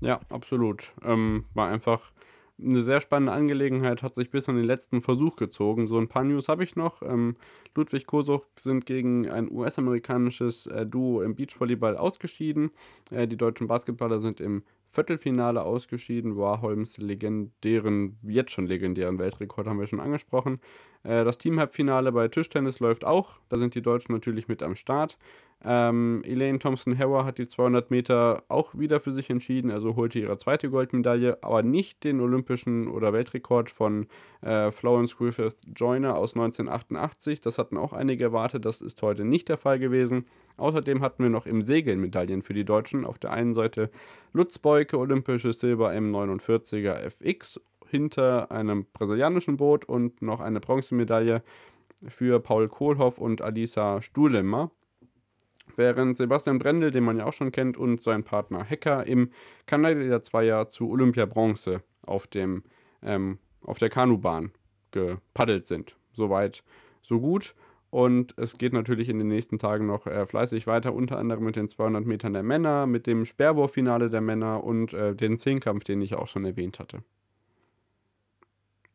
Ja, absolut. Ähm, war einfach eine sehr spannende Angelegenheit, hat sich bis an den letzten Versuch gezogen. So ein paar News habe ich noch. Ähm, Ludwig Kosuch sind gegen ein US-amerikanisches äh, Duo im Beachvolleyball ausgeschieden. Äh, die deutschen Basketballer sind im Viertelfinale ausgeschieden. Warholms legendären, jetzt schon legendären Weltrekord haben wir schon angesprochen. Äh, das Team-Halbfinale bei Tischtennis läuft auch. Da sind die Deutschen natürlich mit am Start. Ähm, Elaine Thompson-Herrer hat die 200 Meter auch wieder für sich entschieden, also holte ihre zweite Goldmedaille, aber nicht den olympischen oder Weltrekord von äh, Florence Griffith Joyner aus 1988. Das hatten auch einige erwartet, das ist heute nicht der Fall gewesen. Außerdem hatten wir noch im Segeln Medaillen für die Deutschen. Auf der einen Seite Lutz Beuke, olympisches Silber im 49er FX hinter einem brasilianischen Boot und noch eine Bronzemedaille für Paul Kohlhoff und Alisa Stuhlemmer während Sebastian Brendel, den man ja auch schon kennt, und sein Partner Hecker im Kanadier Zweier zu Olympia Bronze auf, dem, ähm, auf der Kanubahn gepaddelt sind. Soweit, so gut. Und es geht natürlich in den nächsten Tagen noch äh, fleißig weiter, unter anderem mit den 200 Metern der Männer, mit dem Sperrwurffinale der Männer und äh, den Zehnkampf, den ich auch schon erwähnt hatte.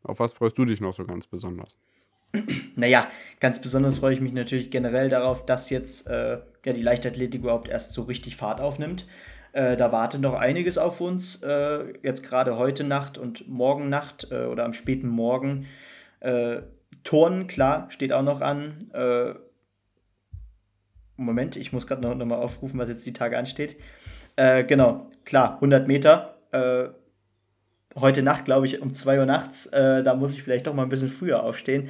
Auf was freust du dich noch so ganz besonders? Naja, ganz besonders freue ich mich natürlich generell darauf, dass jetzt äh, ja, die Leichtathletik überhaupt erst so richtig Fahrt aufnimmt. Äh, da wartet noch einiges auf uns. Äh, jetzt gerade heute Nacht und morgen Nacht äh, oder am späten Morgen. Äh, Turnen, klar, steht auch noch an. Äh, Moment, ich muss gerade noch, noch mal aufrufen, was jetzt die Tage ansteht. genau, klar, 100 Meter heute Nacht, glaube ich, um 2 Uhr nachts. Äh, da muss ich vielleicht doch mal ein bisschen früher aufstehen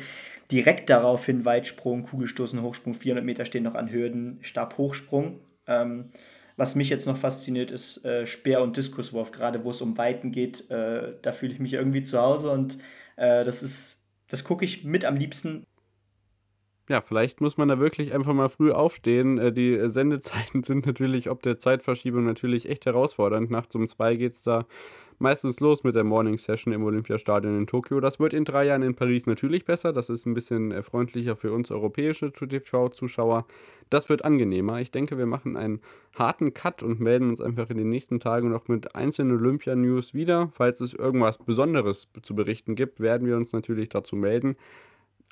direkt daraufhin Weitsprung, Kugelstoßen, Hochsprung, 400 Meter stehen noch an Hürden, Stabhochsprung. Ähm, was mich jetzt noch fasziniert, ist äh, Speer- und Diskuswurf, gerade wo es um Weiten geht. Äh, da fühle ich mich irgendwie zu Hause und äh, das ist, das gucke ich mit am liebsten. Ja, vielleicht muss man da wirklich einfach mal früh aufstehen. Äh, die Sendezeiten sind natürlich ob der Zeitverschiebung natürlich echt herausfordernd. Nachts um zwei geht es da meistens los mit der Morning Session im Olympiastadion in Tokio. Das wird in drei Jahren in Paris natürlich besser. Das ist ein bisschen äh, freundlicher für uns europäische TV-Zuschauer. Das wird angenehmer. Ich denke, wir machen einen harten Cut und melden uns einfach in den nächsten Tagen noch mit einzelnen Olympia-News wieder. Falls es irgendwas Besonderes zu berichten gibt, werden wir uns natürlich dazu melden.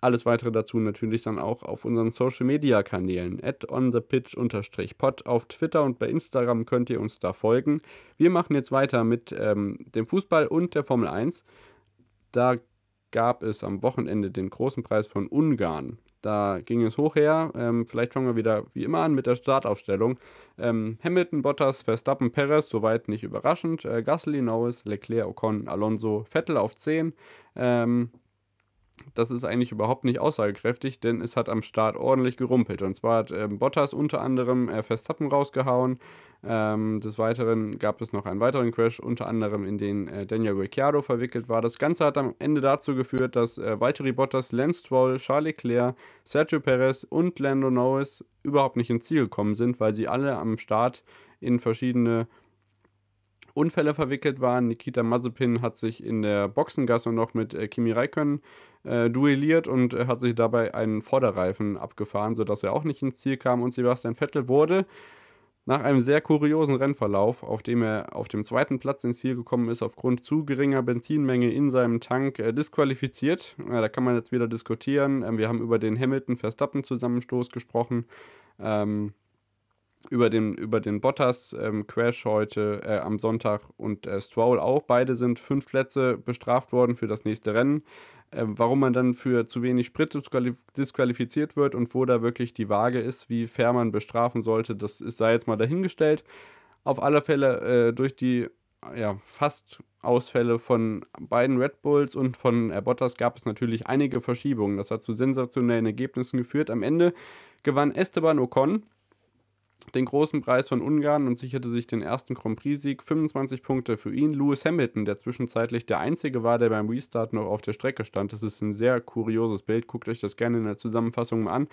Alles weitere dazu natürlich dann auch auf unseren Social Media Kanälen. At onthepitch-pod auf Twitter und bei Instagram könnt ihr uns da folgen. Wir machen jetzt weiter mit ähm, dem Fußball und der Formel 1. Da gab es am Wochenende den großen Preis von Ungarn. Da ging es hoch her. Ähm, vielleicht fangen wir wieder wie immer an mit der Startaufstellung. Ähm, Hamilton, Bottas, Verstappen, Perez, soweit nicht überraschend. Äh, Gasly, Norris, Leclerc, Ocon, Alonso, Vettel auf 10. Ähm, das ist eigentlich überhaupt nicht aussagekräftig, denn es hat am Start ordentlich gerumpelt. Und zwar hat ähm, Bottas unter anderem äh, Verstappen rausgehauen. Ähm, des Weiteren gab es noch einen weiteren Crash, unter anderem in den äh, Daniel Ricciardo verwickelt war. Das Ganze hat am Ende dazu geführt, dass äh, Valtteri Bottas, Lance Stroll, Charles Leclerc, Sergio Perez und Lando Norris überhaupt nicht ins Ziel gekommen sind, weil sie alle am Start in verschiedene Unfälle verwickelt waren. Nikita Mazepin hat sich in der Boxengasse noch mit äh, Kimi Räikkönen äh, duelliert und äh, hat sich dabei einen Vorderreifen abgefahren, sodass er auch nicht ins Ziel kam. Und Sebastian Vettel wurde nach einem sehr kuriosen Rennverlauf, auf dem er auf dem zweiten Platz ins Ziel gekommen ist, aufgrund zu geringer Benzinmenge in seinem Tank äh, disqualifiziert. da kann man jetzt wieder diskutieren. Ähm, wir haben über den Hamilton-Verstappen-Zusammenstoß gesprochen. Ähm, über den, über den Bottas-Crash ähm, heute äh, am Sonntag und äh, Stroll auch. Beide sind fünf Plätze bestraft worden für das nächste Rennen. Äh, warum man dann für zu wenig Sprit disqualifiziert wird und wo da wirklich die Waage ist, wie fair man bestrafen sollte, das ist, sei jetzt mal dahingestellt. Auf alle Fälle äh, durch die ja, fast Ausfälle von beiden Red Bulls und von Bottas gab es natürlich einige Verschiebungen. Das hat zu sensationellen Ergebnissen geführt. Am Ende gewann Esteban Ocon den großen Preis von Ungarn und sicherte sich den ersten Grand Prix-Sieg. 25 Punkte für ihn. Lewis Hamilton, der zwischenzeitlich der einzige war, der beim Restart noch auf der Strecke stand. Das ist ein sehr kurioses Bild. Guckt euch das gerne in der Zusammenfassung mal an.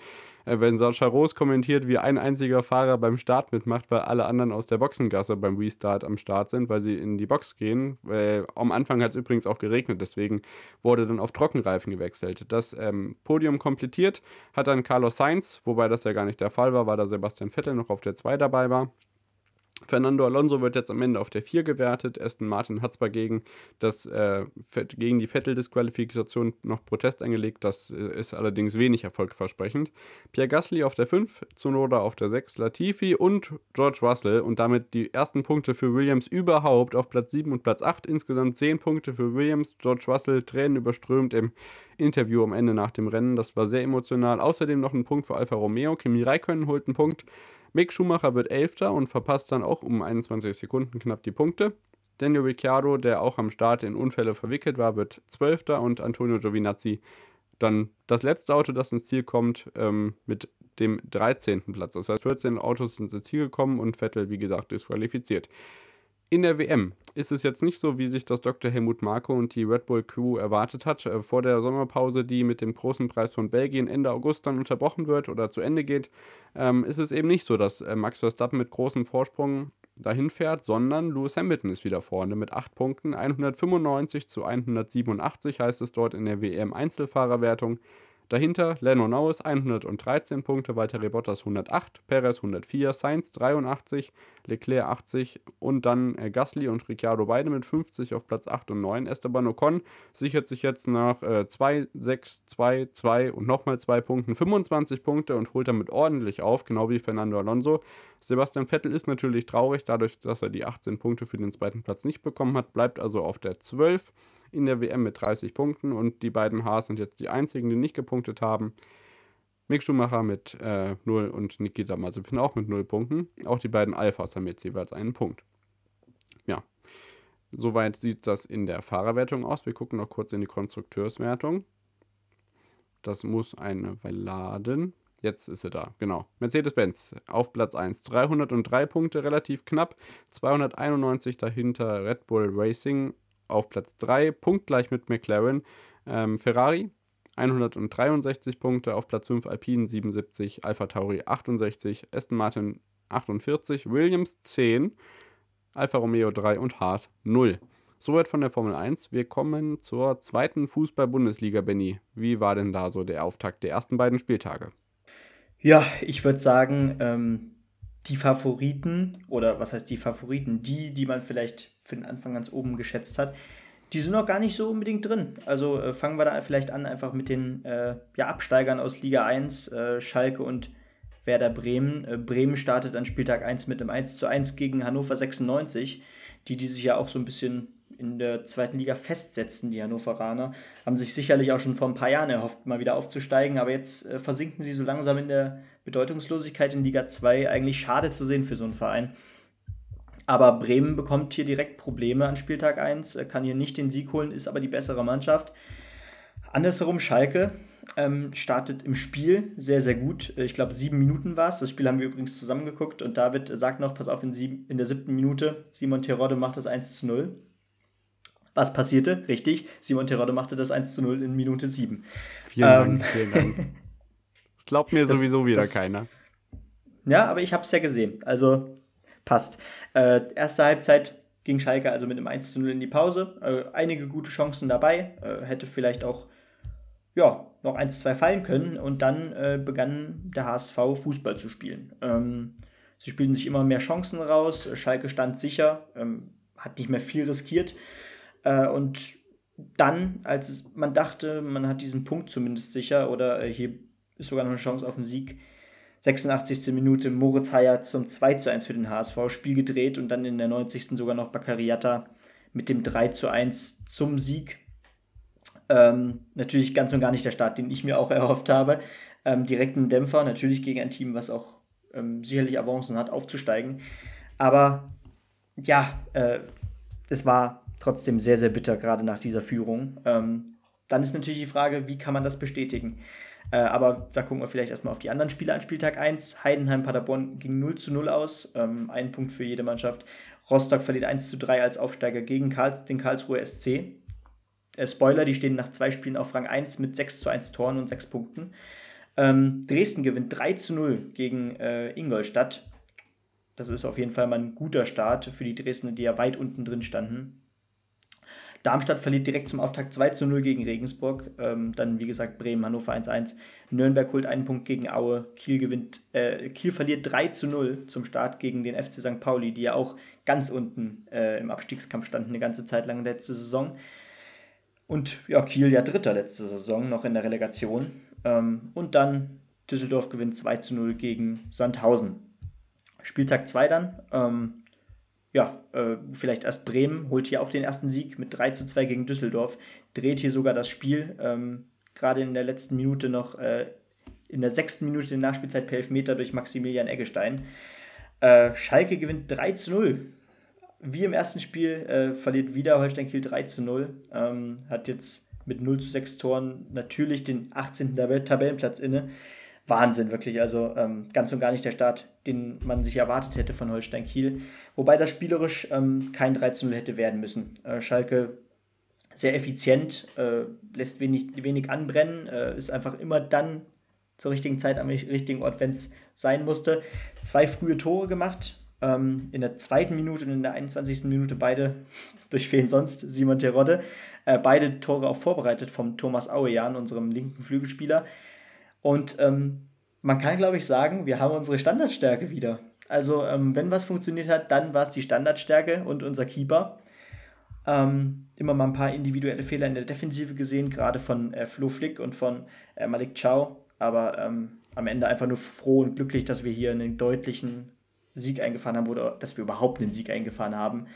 Äh, wenn Sascha Roos kommentiert, wie ein einziger Fahrer beim Start mitmacht, weil alle anderen aus der Boxengasse beim Restart am Start sind, weil sie in die Box gehen. Äh, am Anfang hat es übrigens auch geregnet, deswegen wurde dann auf Trockenreifen gewechselt. Das ähm, Podium komplettiert hat dann Carlos Sainz, wobei das ja gar nicht der Fall war, weil da Sebastian Vettel noch auf der 2 dabei war. Fernando Alonso wird jetzt am Ende auf der 4 gewertet. Aston Martin hat zwar gegen, das, äh, gegen die Vettel-Disqualifikation noch Protest eingelegt, das äh, ist allerdings wenig erfolgversprechend. Pierre Gasly auf der 5, Zunoda auf der 6, Latifi und George Russell und damit die ersten Punkte für Williams überhaupt auf Platz 7 und Platz 8. Insgesamt 10 Punkte für Williams. George Russell Tränen überströmt im Interview am Ende nach dem Rennen. Das war sehr emotional. Außerdem noch ein Punkt für Alfa Romeo. Kimi Räikkönen holt einen Punkt. Mick Schumacher wird Elfter und verpasst dann auch um 21 Sekunden knapp die Punkte. Daniel Ricciardo, der auch am Start in Unfälle verwickelt war, wird Zwölfter und Antonio Giovinazzi dann das letzte Auto, das ins Ziel kommt, ähm, mit dem 13. Platz. Das heißt, 14 Autos sind ins Ziel gekommen und Vettel, wie gesagt, disqualifiziert. In der WM ist es jetzt nicht so, wie sich das Dr. Helmut Marko und die Red Bull Crew erwartet hat. Äh, vor der Sommerpause, die mit dem großen Preis von Belgien Ende August dann unterbrochen wird oder zu Ende geht, ähm, ist es eben nicht so, dass äh, Max Verstappen mit großem Vorsprung dahin fährt, sondern Lewis Hamilton ist wieder vorne mit 8 Punkten. 195 zu 187 heißt es dort in der WM Einzelfahrerwertung. Dahinter Lando Norris 113 Punkte, Walter Bottas 108, Perez 104, Sainz 83, Leclerc 80 und dann äh, Gasly und Ricciardo beide mit 50 auf Platz 8 und 9. Esteban Ocon sichert sich jetzt nach äh, 2, 6, 2, 2 und nochmal 2 Punkten 25 Punkte und holt damit ordentlich auf, genau wie Fernando Alonso. Sebastian Vettel ist natürlich traurig, dadurch, dass er die 18 Punkte für den zweiten Platz nicht bekommen hat, bleibt also auf der 12 in der WM mit 30 Punkten und die beiden Haas sind jetzt die einzigen, die nicht gepunktet haben. Mick Schumacher mit äh, 0 und Nikita Mazepin auch mit 0 Punkten. Auch die beiden Alphas haben jetzt jeweils einen Punkt. Ja, soweit sieht das in der Fahrerwertung aus. Wir gucken noch kurz in die Konstrukteurswertung. Das muss eine Weile laden. Jetzt ist sie da, genau. Mercedes-Benz auf Platz 1. 303 Punkte, relativ knapp. 291 dahinter Red Bull Racing auf Platz 3, punktgleich mit McLaren. Ähm, Ferrari 163 Punkte, auf Platz 5 Alpine 77, Alpha Tauri 68, Aston Martin 48, Williams 10, Alfa Romeo 3 und Haas 0. Soweit von der Formel 1. Wir kommen zur zweiten Fußball-Bundesliga, Benny. Wie war denn da so der Auftakt der ersten beiden Spieltage? Ja, ich würde sagen, ähm, die Favoriten, oder was heißt die Favoriten, die, die man vielleicht für den Anfang ganz oben geschätzt hat, die sind noch gar nicht so unbedingt drin. Also äh, fangen wir da vielleicht an, einfach mit den äh, ja, Absteigern aus Liga 1, äh, Schalke und Werder Bremen. Äh, Bremen startet an Spieltag 1 mit einem 1 zu 1 gegen Hannover 96, die, die sich ja auch so ein bisschen in der zweiten Liga festsetzen, die Hannoveraner. Haben sich sicherlich auch schon vor ein paar Jahren erhofft, mal wieder aufzusteigen, aber jetzt äh, versinken sie so langsam in der Bedeutungslosigkeit in Liga 2. Eigentlich schade zu sehen für so einen Verein. Aber Bremen bekommt hier direkt Probleme an Spieltag 1, kann hier nicht den Sieg holen, ist aber die bessere Mannschaft. Andersherum Schalke ähm, startet im Spiel sehr, sehr gut. Ich glaube, sieben Minuten war es. Das Spiel haben wir übrigens zusammengeguckt und David sagt noch, pass auf, in, sieben, in der siebten Minute, Simon Terodde macht das 1 zu 0. Was passierte? Richtig, Simon Terodde machte das 1 zu 0 in Minute 7. Vielen ähm, Dank, vielen Dank. Das glaubt mir das, sowieso wieder das, keiner. Ja, aber ich habe es ja gesehen. Also passt. Äh, erste Halbzeit ging Schalke also mit einem 1 zu 0 in die Pause. Äh, einige gute Chancen dabei. Äh, hätte vielleicht auch ja, noch 1, 2 fallen können. Und dann äh, begann der HSV Fußball zu spielen. Ähm, sie spielten sich immer mehr Chancen raus. Schalke stand sicher, ähm, hat nicht mehr viel riskiert. Äh, und dann, als man dachte, man hat diesen Punkt zumindest sicher oder äh, hier ist sogar noch eine Chance auf den Sieg, 86. Minute Moritz Heyer zum 2 zu 1 für den HSV, Spiel gedreht und dann in der 90. sogar noch Baccariata mit dem 3 zu 1 zum Sieg. Ähm, natürlich ganz und gar nicht der Start, den ich mir auch erhofft habe. Ähm, direkten Dämpfer, natürlich gegen ein Team, was auch ähm, sicherlich Avancen hat, aufzusteigen. Aber ja, äh, es war trotzdem sehr, sehr bitter, gerade nach dieser Führung. Ähm, dann ist natürlich die Frage, wie kann man das bestätigen? Äh, aber da gucken wir vielleicht erstmal auf die anderen Spiele an Spieltag 1. Heidenheim-Paderborn ging 0 zu 0 aus. Ähm, ein Punkt für jede Mannschaft. Rostock verliert 1 zu 3 als Aufsteiger gegen Karl, den Karlsruher SC. Äh, Spoiler, die stehen nach zwei Spielen auf Rang 1 mit 6 zu 1 Toren und 6 Punkten. Ähm, Dresden gewinnt 3 zu 0 gegen äh, Ingolstadt. Das ist auf jeden Fall mal ein guter Start für die Dresdner, die ja weit unten drin standen. Darmstadt verliert direkt zum Auftakt 2 zu 0 gegen Regensburg. Ähm, dann, wie gesagt, Bremen, Hannover 1-1. Nürnberg holt einen Punkt gegen Aue. Kiel gewinnt, äh, Kiel verliert 3 zu 0 zum Start gegen den FC St. Pauli, die ja auch ganz unten äh, im Abstiegskampf standen, eine ganze Zeit lang letzte Saison. Und ja, Kiel ja Dritter letzte Saison, noch in der Relegation. Ähm, und dann Düsseldorf gewinnt 2 zu 0 gegen Sandhausen. Spieltag 2 dann. Ähm, ja, äh, vielleicht erst Bremen, holt hier auch den ersten Sieg mit 3 zu 2 gegen Düsseldorf, dreht hier sogar das Spiel, ähm, gerade in der letzten Minute noch, äh, in der sechsten Minute der Nachspielzeit per Elfmeter durch Maximilian Eggestein. Äh, Schalke gewinnt 3 zu 0. Wie im ersten Spiel äh, verliert wieder Holstein Kiel 3 zu 0. Ähm, hat jetzt mit 0 zu 6 Toren natürlich den 18. Tabellenplatz inne. Wahnsinn, wirklich. Also ähm, ganz und gar nicht der Start, den man sich erwartet hätte von Holstein Kiel. Wobei das spielerisch ähm, kein 13-0 hätte werden müssen. Äh, Schalke sehr effizient, äh, lässt wenig, wenig anbrennen, äh, ist einfach immer dann zur richtigen Zeit am richtigen Ort, wenn es sein musste. Zwei frühe Tore gemacht. Ähm, in der zweiten Minute und in der 21. Minute beide durch wen sonst, Simon Terodde. Äh, beide Tore auch vorbereitet vom Thomas Auejan, unserem linken Flügelspieler. Und ähm, man kann, glaube ich, sagen, wir haben unsere Standardstärke wieder. Also, ähm, wenn was funktioniert hat, dann war es die Standardstärke und unser Keeper. Ähm, immer mal ein paar individuelle Fehler in der Defensive gesehen, gerade von äh, Flo Flick und von äh, Malik Chow. Aber ähm, am Ende einfach nur froh und glücklich, dass wir hier einen deutlichen Sieg eingefahren haben oder dass wir überhaupt einen Sieg eingefahren haben.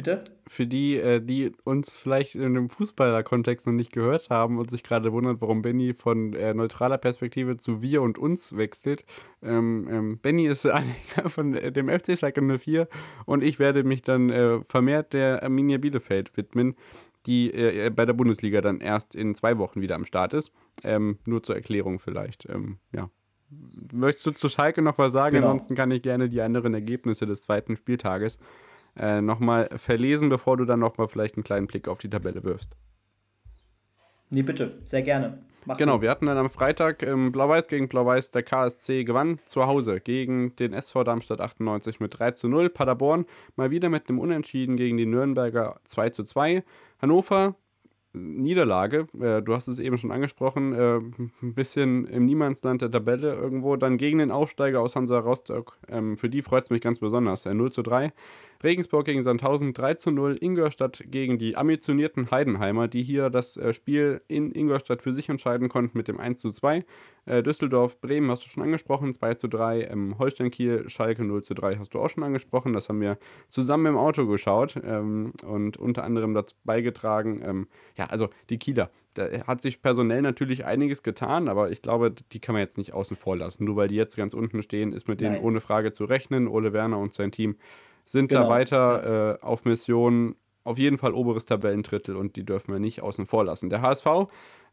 Bitte? Für die, äh, die uns vielleicht in dem Fußballer-Kontext noch nicht gehört haben und sich gerade wundern, warum Benny von äh, neutraler Perspektive zu wir und uns wechselt. Ähm, ähm, Benny ist Anhänger von äh, dem FC Schalke 04 und ich werde mich dann äh, vermehrt der Arminia Bielefeld widmen, die äh, bei der Bundesliga dann erst in zwei Wochen wieder am Start ist. Ähm, nur zur Erklärung vielleicht. Ähm, ja. Möchtest du zu Schalke noch was sagen? Genau. Ansonsten kann ich gerne die anderen Ergebnisse des zweiten Spieltages äh, nochmal verlesen, bevor du dann nochmal vielleicht einen kleinen Blick auf die Tabelle wirfst. Nee, bitte, sehr gerne. Mach genau, gut. wir hatten dann am Freitag ähm, Blau-Weiß gegen Blau-Weiß, der KSC gewann zu Hause gegen den SV Darmstadt 98 mit 3 zu 0. Paderborn mal wieder mit einem Unentschieden gegen die Nürnberger 2 zu 2. Hannover Niederlage. Äh, du hast es eben schon angesprochen, äh, ein bisschen im Niemandsland der Tabelle irgendwo. Dann gegen den Aufsteiger aus Hansa Rostock. Ähm, für die freut es mich ganz besonders. Äh, 0 zu 3. Regensburg gegen Sandhausen 3 zu 0. Ingolstadt gegen die ambitionierten Heidenheimer, die hier das äh, Spiel in Ingolstadt für sich entscheiden konnten mit dem 1 zu 2. Äh, Düsseldorf, Bremen hast du schon angesprochen, 2 zu 3. Ähm, Holstein Kiel, Schalke 0 zu 3 hast du auch schon angesprochen. Das haben wir zusammen im Auto geschaut ähm, und unter anderem dazu beigetragen. Ähm, ja, also die Kieler. Da hat sich personell natürlich einiges getan, aber ich glaube, die kann man jetzt nicht außen vor lassen. Nur weil die jetzt ganz unten stehen, ist mit denen Nein. ohne Frage zu rechnen. Ole Werner und sein Team sind genau. da weiter äh, auf Mission. Auf jeden Fall oberes Tabellendrittel und die dürfen wir nicht außen vor lassen. Der HSV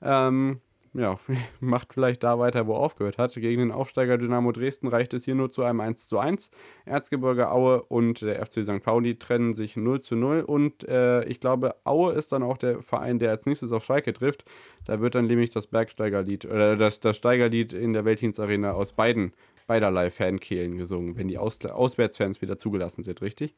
ähm, ja, macht vielleicht da weiter, wo er aufgehört hat. Gegen den Aufsteiger Dynamo Dresden reicht es hier nur zu einem 1 zu 1. Erzgebirge Aue und der FC St. Pauli trennen sich 0 zu 0 und äh, ich glaube, Aue ist dann auch der Verein, der als nächstes auf Schalke trifft. Da wird dann nämlich das Bergsteigerlied oder das, das Steigerlied in der Weltdienstarena aus beiden, beiderlei Fankehlen gesungen, wenn die aus Auswärtsfans wieder zugelassen sind, richtig?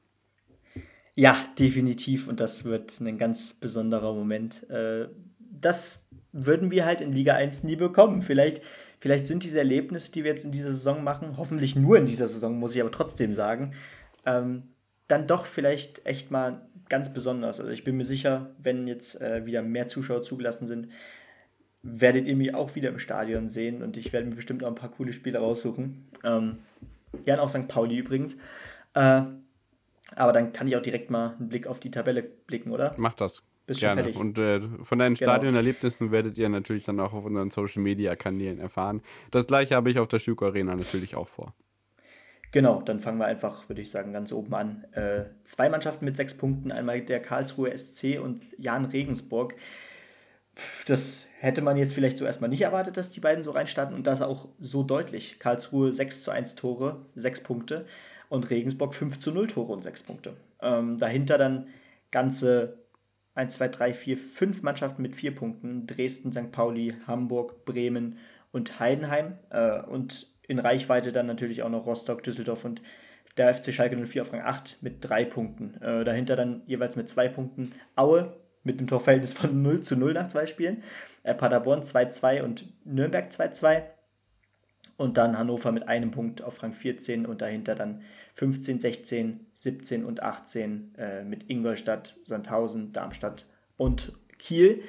Ja, definitiv und das wird ein ganz besonderer Moment. Äh, das würden wir halt in Liga 1 nie bekommen. Vielleicht, vielleicht sind diese Erlebnisse, die wir jetzt in dieser Saison machen, hoffentlich nur in dieser Saison, muss ich aber trotzdem sagen, ähm, dann doch vielleicht echt mal ganz besonders. Also ich bin mir sicher, wenn jetzt äh, wieder mehr Zuschauer zugelassen sind, werdet ihr mich auch wieder im Stadion sehen und ich werde mir bestimmt auch ein paar coole Spiele raussuchen. Ähm, gern auch St. Pauli übrigens. Äh, aber dann kann ich auch direkt mal einen Blick auf die Tabelle blicken, oder? Mach das. Bist Gerne. fertig. Und äh, von deinen genau. Stadionerlebnissen werdet ihr natürlich dann auch auf unseren Social Media Kanälen erfahren. Das gleiche habe ich auf der Schüko Arena natürlich auch vor. Genau, dann fangen wir einfach, würde ich sagen, ganz oben an. Äh, zwei Mannschaften mit sechs Punkten, einmal der Karlsruhe SC und Jan Regensburg. Das hätte man jetzt vielleicht so erstmal nicht erwartet, dass die beiden so reinstarten und das auch so deutlich. Karlsruhe 6 zu 1 Tore, 6 Punkte und Regensburg 5 zu 0 Tore und 6 Punkte. Ähm, dahinter dann ganze 1, 2, 3, 4, 5 Mannschaften mit 4 Punkten. Dresden, St. Pauli, Hamburg, Bremen und Heidenheim. Äh, und in Reichweite dann natürlich auch noch Rostock, Düsseldorf und der FC Schalke 04 auf Rang 8 mit 3 Punkten. Äh, dahinter dann jeweils mit 2 Punkten Aue mit einem Torverhältnis von 0 zu 0 nach zwei Spielen. Äh, Paderborn 2-2 und Nürnberg 2-2. Und dann Hannover mit einem Punkt auf Rang 14 und dahinter dann 15, 16, 17 und 18 äh, mit Ingolstadt, Sandhausen, Darmstadt und Kiel.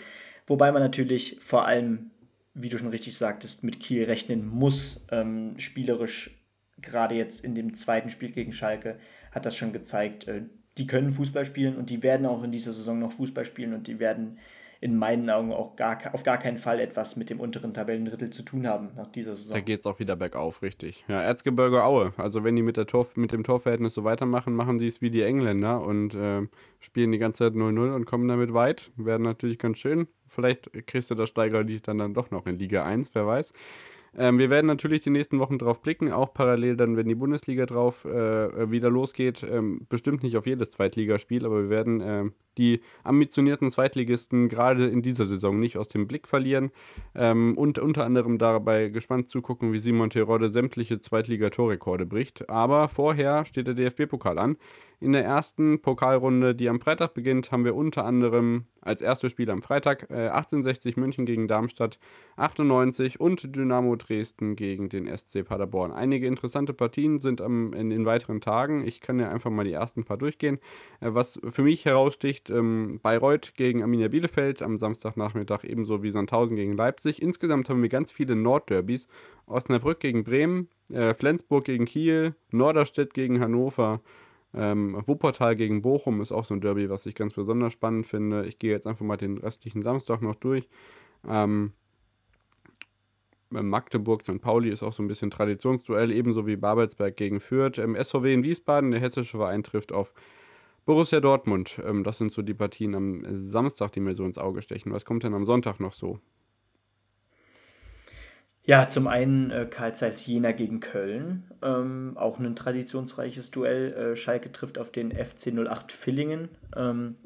Wobei man natürlich vor allem, wie du schon richtig sagtest, mit Kiel rechnen muss. Ähm, spielerisch, gerade jetzt in dem zweiten Spiel gegen Schalke, hat das schon gezeigt, äh, die können Fußball spielen und die werden auch in dieser Saison noch Fußball spielen und die werden in meinen Augen auch gar, auf gar keinen Fall etwas mit dem unteren Tabellendrittel zu tun haben nach dieser Saison. Da geht es auch wieder bergauf, richtig. Ja, Erzgebirge Aue. Also wenn die mit, der Tor, mit dem Torverhältnis so weitermachen, machen die es wie die Engländer und äh, spielen die ganze Zeit 0-0 und kommen damit weit. Werden natürlich ganz schön. Vielleicht kriegst du das Steigerlied dann, dann doch noch in Liga 1, wer weiß. Ähm, wir werden natürlich die nächsten Wochen drauf blicken, auch parallel dann, wenn die Bundesliga drauf äh, wieder losgeht. Ähm, bestimmt nicht auf jedes Zweitligaspiel, aber wir werden äh, die ambitionierten Zweitligisten gerade in dieser Saison nicht aus dem Blick verlieren. Ähm, und unter anderem dabei gespannt zugucken, wie Simon Terodde sämtliche Zweitligatorrekorde bricht. Aber vorher steht der DFB-Pokal an. In der ersten Pokalrunde, die am Freitag beginnt, haben wir unter anderem als erstes Spiel am Freitag äh, 1860 München gegen Darmstadt 98 und Dynamo Dresden gegen den SC Paderborn. Einige interessante Partien sind am, in den weiteren Tagen. Ich kann ja einfach mal die ersten paar durchgehen. Äh, was für mich heraussticht, ähm, Bayreuth gegen Arminia Bielefeld am Samstagnachmittag ebenso wie Sandhausen gegen Leipzig. Insgesamt haben wir ganz viele Nordderbys. Osnabrück gegen Bremen, äh, Flensburg gegen Kiel, Norderstedt gegen Hannover. Ähm, Wuppertal gegen Bochum ist auch so ein Derby, was ich ganz besonders spannend finde. Ich gehe jetzt einfach mal den restlichen Samstag noch durch. Ähm, Magdeburg, St. Pauli ist auch so ein bisschen Traditionsduell, ebenso wie Babelsberg gegen Fürth. Ähm, SVW in Wiesbaden, der hessische Verein trifft auf Borussia Dortmund. Ähm, das sind so die Partien am Samstag, die mir so ins Auge stechen. Was kommt denn am Sonntag noch so? Ja, zum einen äh, Karl Zeiss Jena gegen Köln, ähm, auch ein traditionsreiches Duell. Äh, Schalke trifft auf den FC 08 Villingen ähm,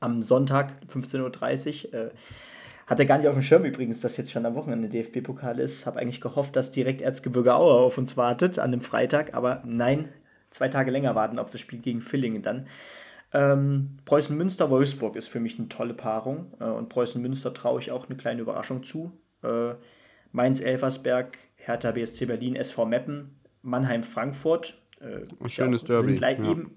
am Sonntag 15.30 Uhr. Äh, hatte gar nicht auf dem Schirm übrigens, dass jetzt schon am Wochenende DFB-Pokal ist. Habe eigentlich gehofft, dass direkt Erzgebirge Aue auf uns wartet an dem Freitag, aber nein, zwei Tage länger warten auf das Spiel gegen Villingen dann. Ähm, Preußen-Münster-Wolfsburg ist für mich eine tolle Paarung äh, und Preußen-Münster traue ich auch eine kleine Überraschung zu. Äh, Mainz-Elversberg, Hertha BSC Berlin, SV Meppen, Mannheim-Frankfurt. Äh, schönes ja, Derby. Sind ja. eben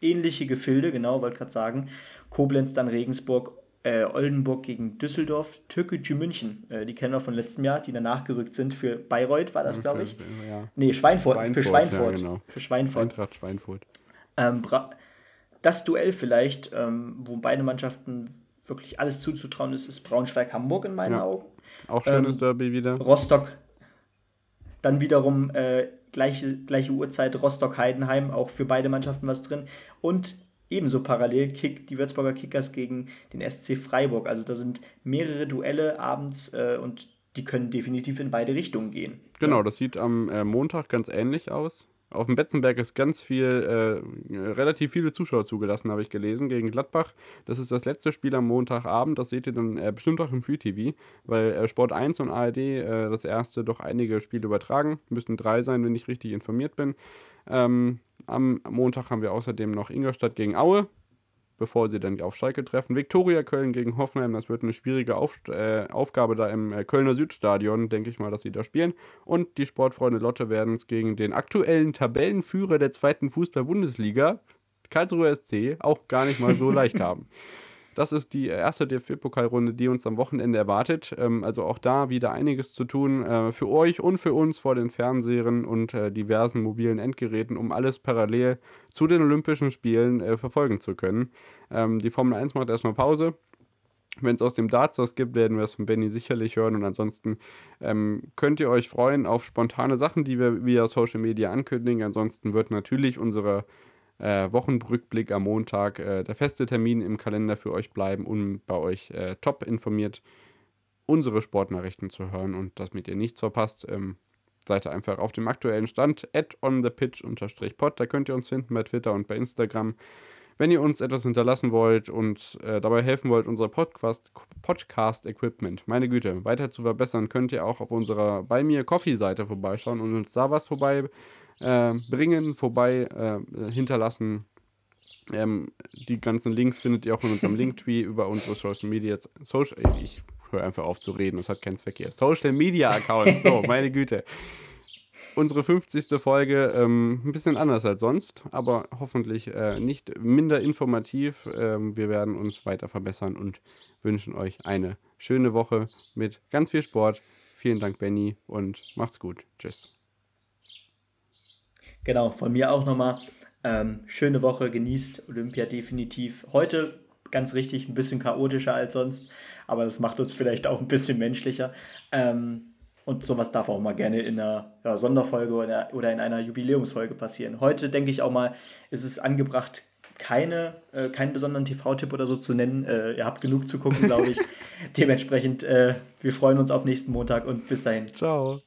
ähnliche Gefilde, genau, wollte gerade sagen. Koblenz, dann Regensburg, äh, Oldenburg gegen Düsseldorf, Türkgücü München, äh, die kennen wir von letztem Jahr, die danach gerückt sind für Bayreuth, war das, glaube ich. Ja. Nee, Schweinfurt, Schweinfurt für Schweinfurt. Ja, genau. Für Schweinfurt. Eintracht Schweinfurt. Ähm, das Duell vielleicht, ähm, wo beide Mannschaften wirklich alles zuzutrauen ist, ist Braunschweig-Hamburg in meinen ja. Augen. Auch schönes ähm, Derby wieder. Rostock. Dann wiederum äh, gleiche, gleiche Uhrzeit Rostock-Heidenheim, auch für beide Mannschaften was drin. Und ebenso parallel Kick, die Würzburger Kickers gegen den SC Freiburg. Also da sind mehrere Duelle abends äh, und die können definitiv in beide Richtungen gehen. Genau, ja. das sieht am äh, Montag ganz ähnlich aus. Auf dem Betzenberg ist ganz viel, äh, relativ viele Zuschauer zugelassen, habe ich gelesen, gegen Gladbach. Das ist das letzte Spiel am Montagabend. Das seht ihr dann äh, bestimmt auch im Free-TV, weil äh, Sport 1 und ARD äh, das erste doch einige Spiele übertragen. Müssten drei sein, wenn ich richtig informiert bin. Ähm, am Montag haben wir außerdem noch Ingolstadt gegen Aue bevor sie dann auf Schalke treffen. Viktoria Köln gegen Hoffenheim, das wird eine schwierige auf, äh, Aufgabe da im äh, Kölner Südstadion, denke ich mal, dass sie da spielen. Und die Sportfreunde Lotte werden es gegen den aktuellen Tabellenführer der zweiten Fußball-Bundesliga, Karlsruhe SC, auch gar nicht mal so leicht haben. Das ist die erste DFB-Pokalrunde, die uns am Wochenende erwartet. Ähm, also auch da wieder einiges zu tun äh, für euch und für uns vor den Fernsehern und äh, diversen mobilen Endgeräten, um alles parallel zu den Olympischen Spielen äh, verfolgen zu können. Ähm, die Formel 1 macht erstmal Pause. Wenn es aus dem Darts was gibt, werden wir es von Benny sicherlich hören. Und ansonsten ähm, könnt ihr euch freuen auf spontane Sachen, die wir via Social Media ankündigen. Ansonsten wird natürlich unsere äh, Wochenrückblick am Montag äh, der feste Termin im Kalender für euch bleiben, um bei euch äh, top informiert unsere Sportnachrichten zu hören und damit ihr nichts verpasst. Ähm, seid ihr einfach auf dem aktuellen Stand at onthepitch-pod. Da könnt ihr uns finden bei Twitter und bei Instagram. Wenn ihr uns etwas hinterlassen wollt und äh, dabei helfen wollt, unser Podcast-Equipment, meine Güte, weiter zu verbessern, könnt ihr auch auf unserer Bei mir Coffee-Seite vorbeischauen und uns da was vorbei äh, bringen, vorbei äh, hinterlassen. Ähm, die ganzen Links findet ihr auch in unserem Linktree über unsere Social Media. Social, ich höre einfach auf zu reden, das hat keinen Zweck hier. Social Media Account, so, meine Güte. Unsere 50. Folge ähm, ein bisschen anders als sonst, aber hoffentlich äh, nicht minder informativ. Ähm, wir werden uns weiter verbessern und wünschen euch eine schöne Woche mit ganz viel Sport. Vielen Dank, Benny, und macht's gut. Tschüss. Genau, von mir auch nochmal. Ähm, schöne Woche, genießt Olympia definitiv. Heute ganz richtig, ein bisschen chaotischer als sonst, aber das macht uns vielleicht auch ein bisschen menschlicher. Ähm, und sowas darf auch mal gerne in einer ja, Sonderfolge oder, oder in einer Jubiläumsfolge passieren. Heute denke ich auch mal, ist es angebracht, keine, äh, keinen besonderen TV-Tipp oder so zu nennen. Äh, ihr habt genug zu gucken, glaube ich. Dementsprechend, äh, wir freuen uns auf nächsten Montag und bis dahin. Ciao.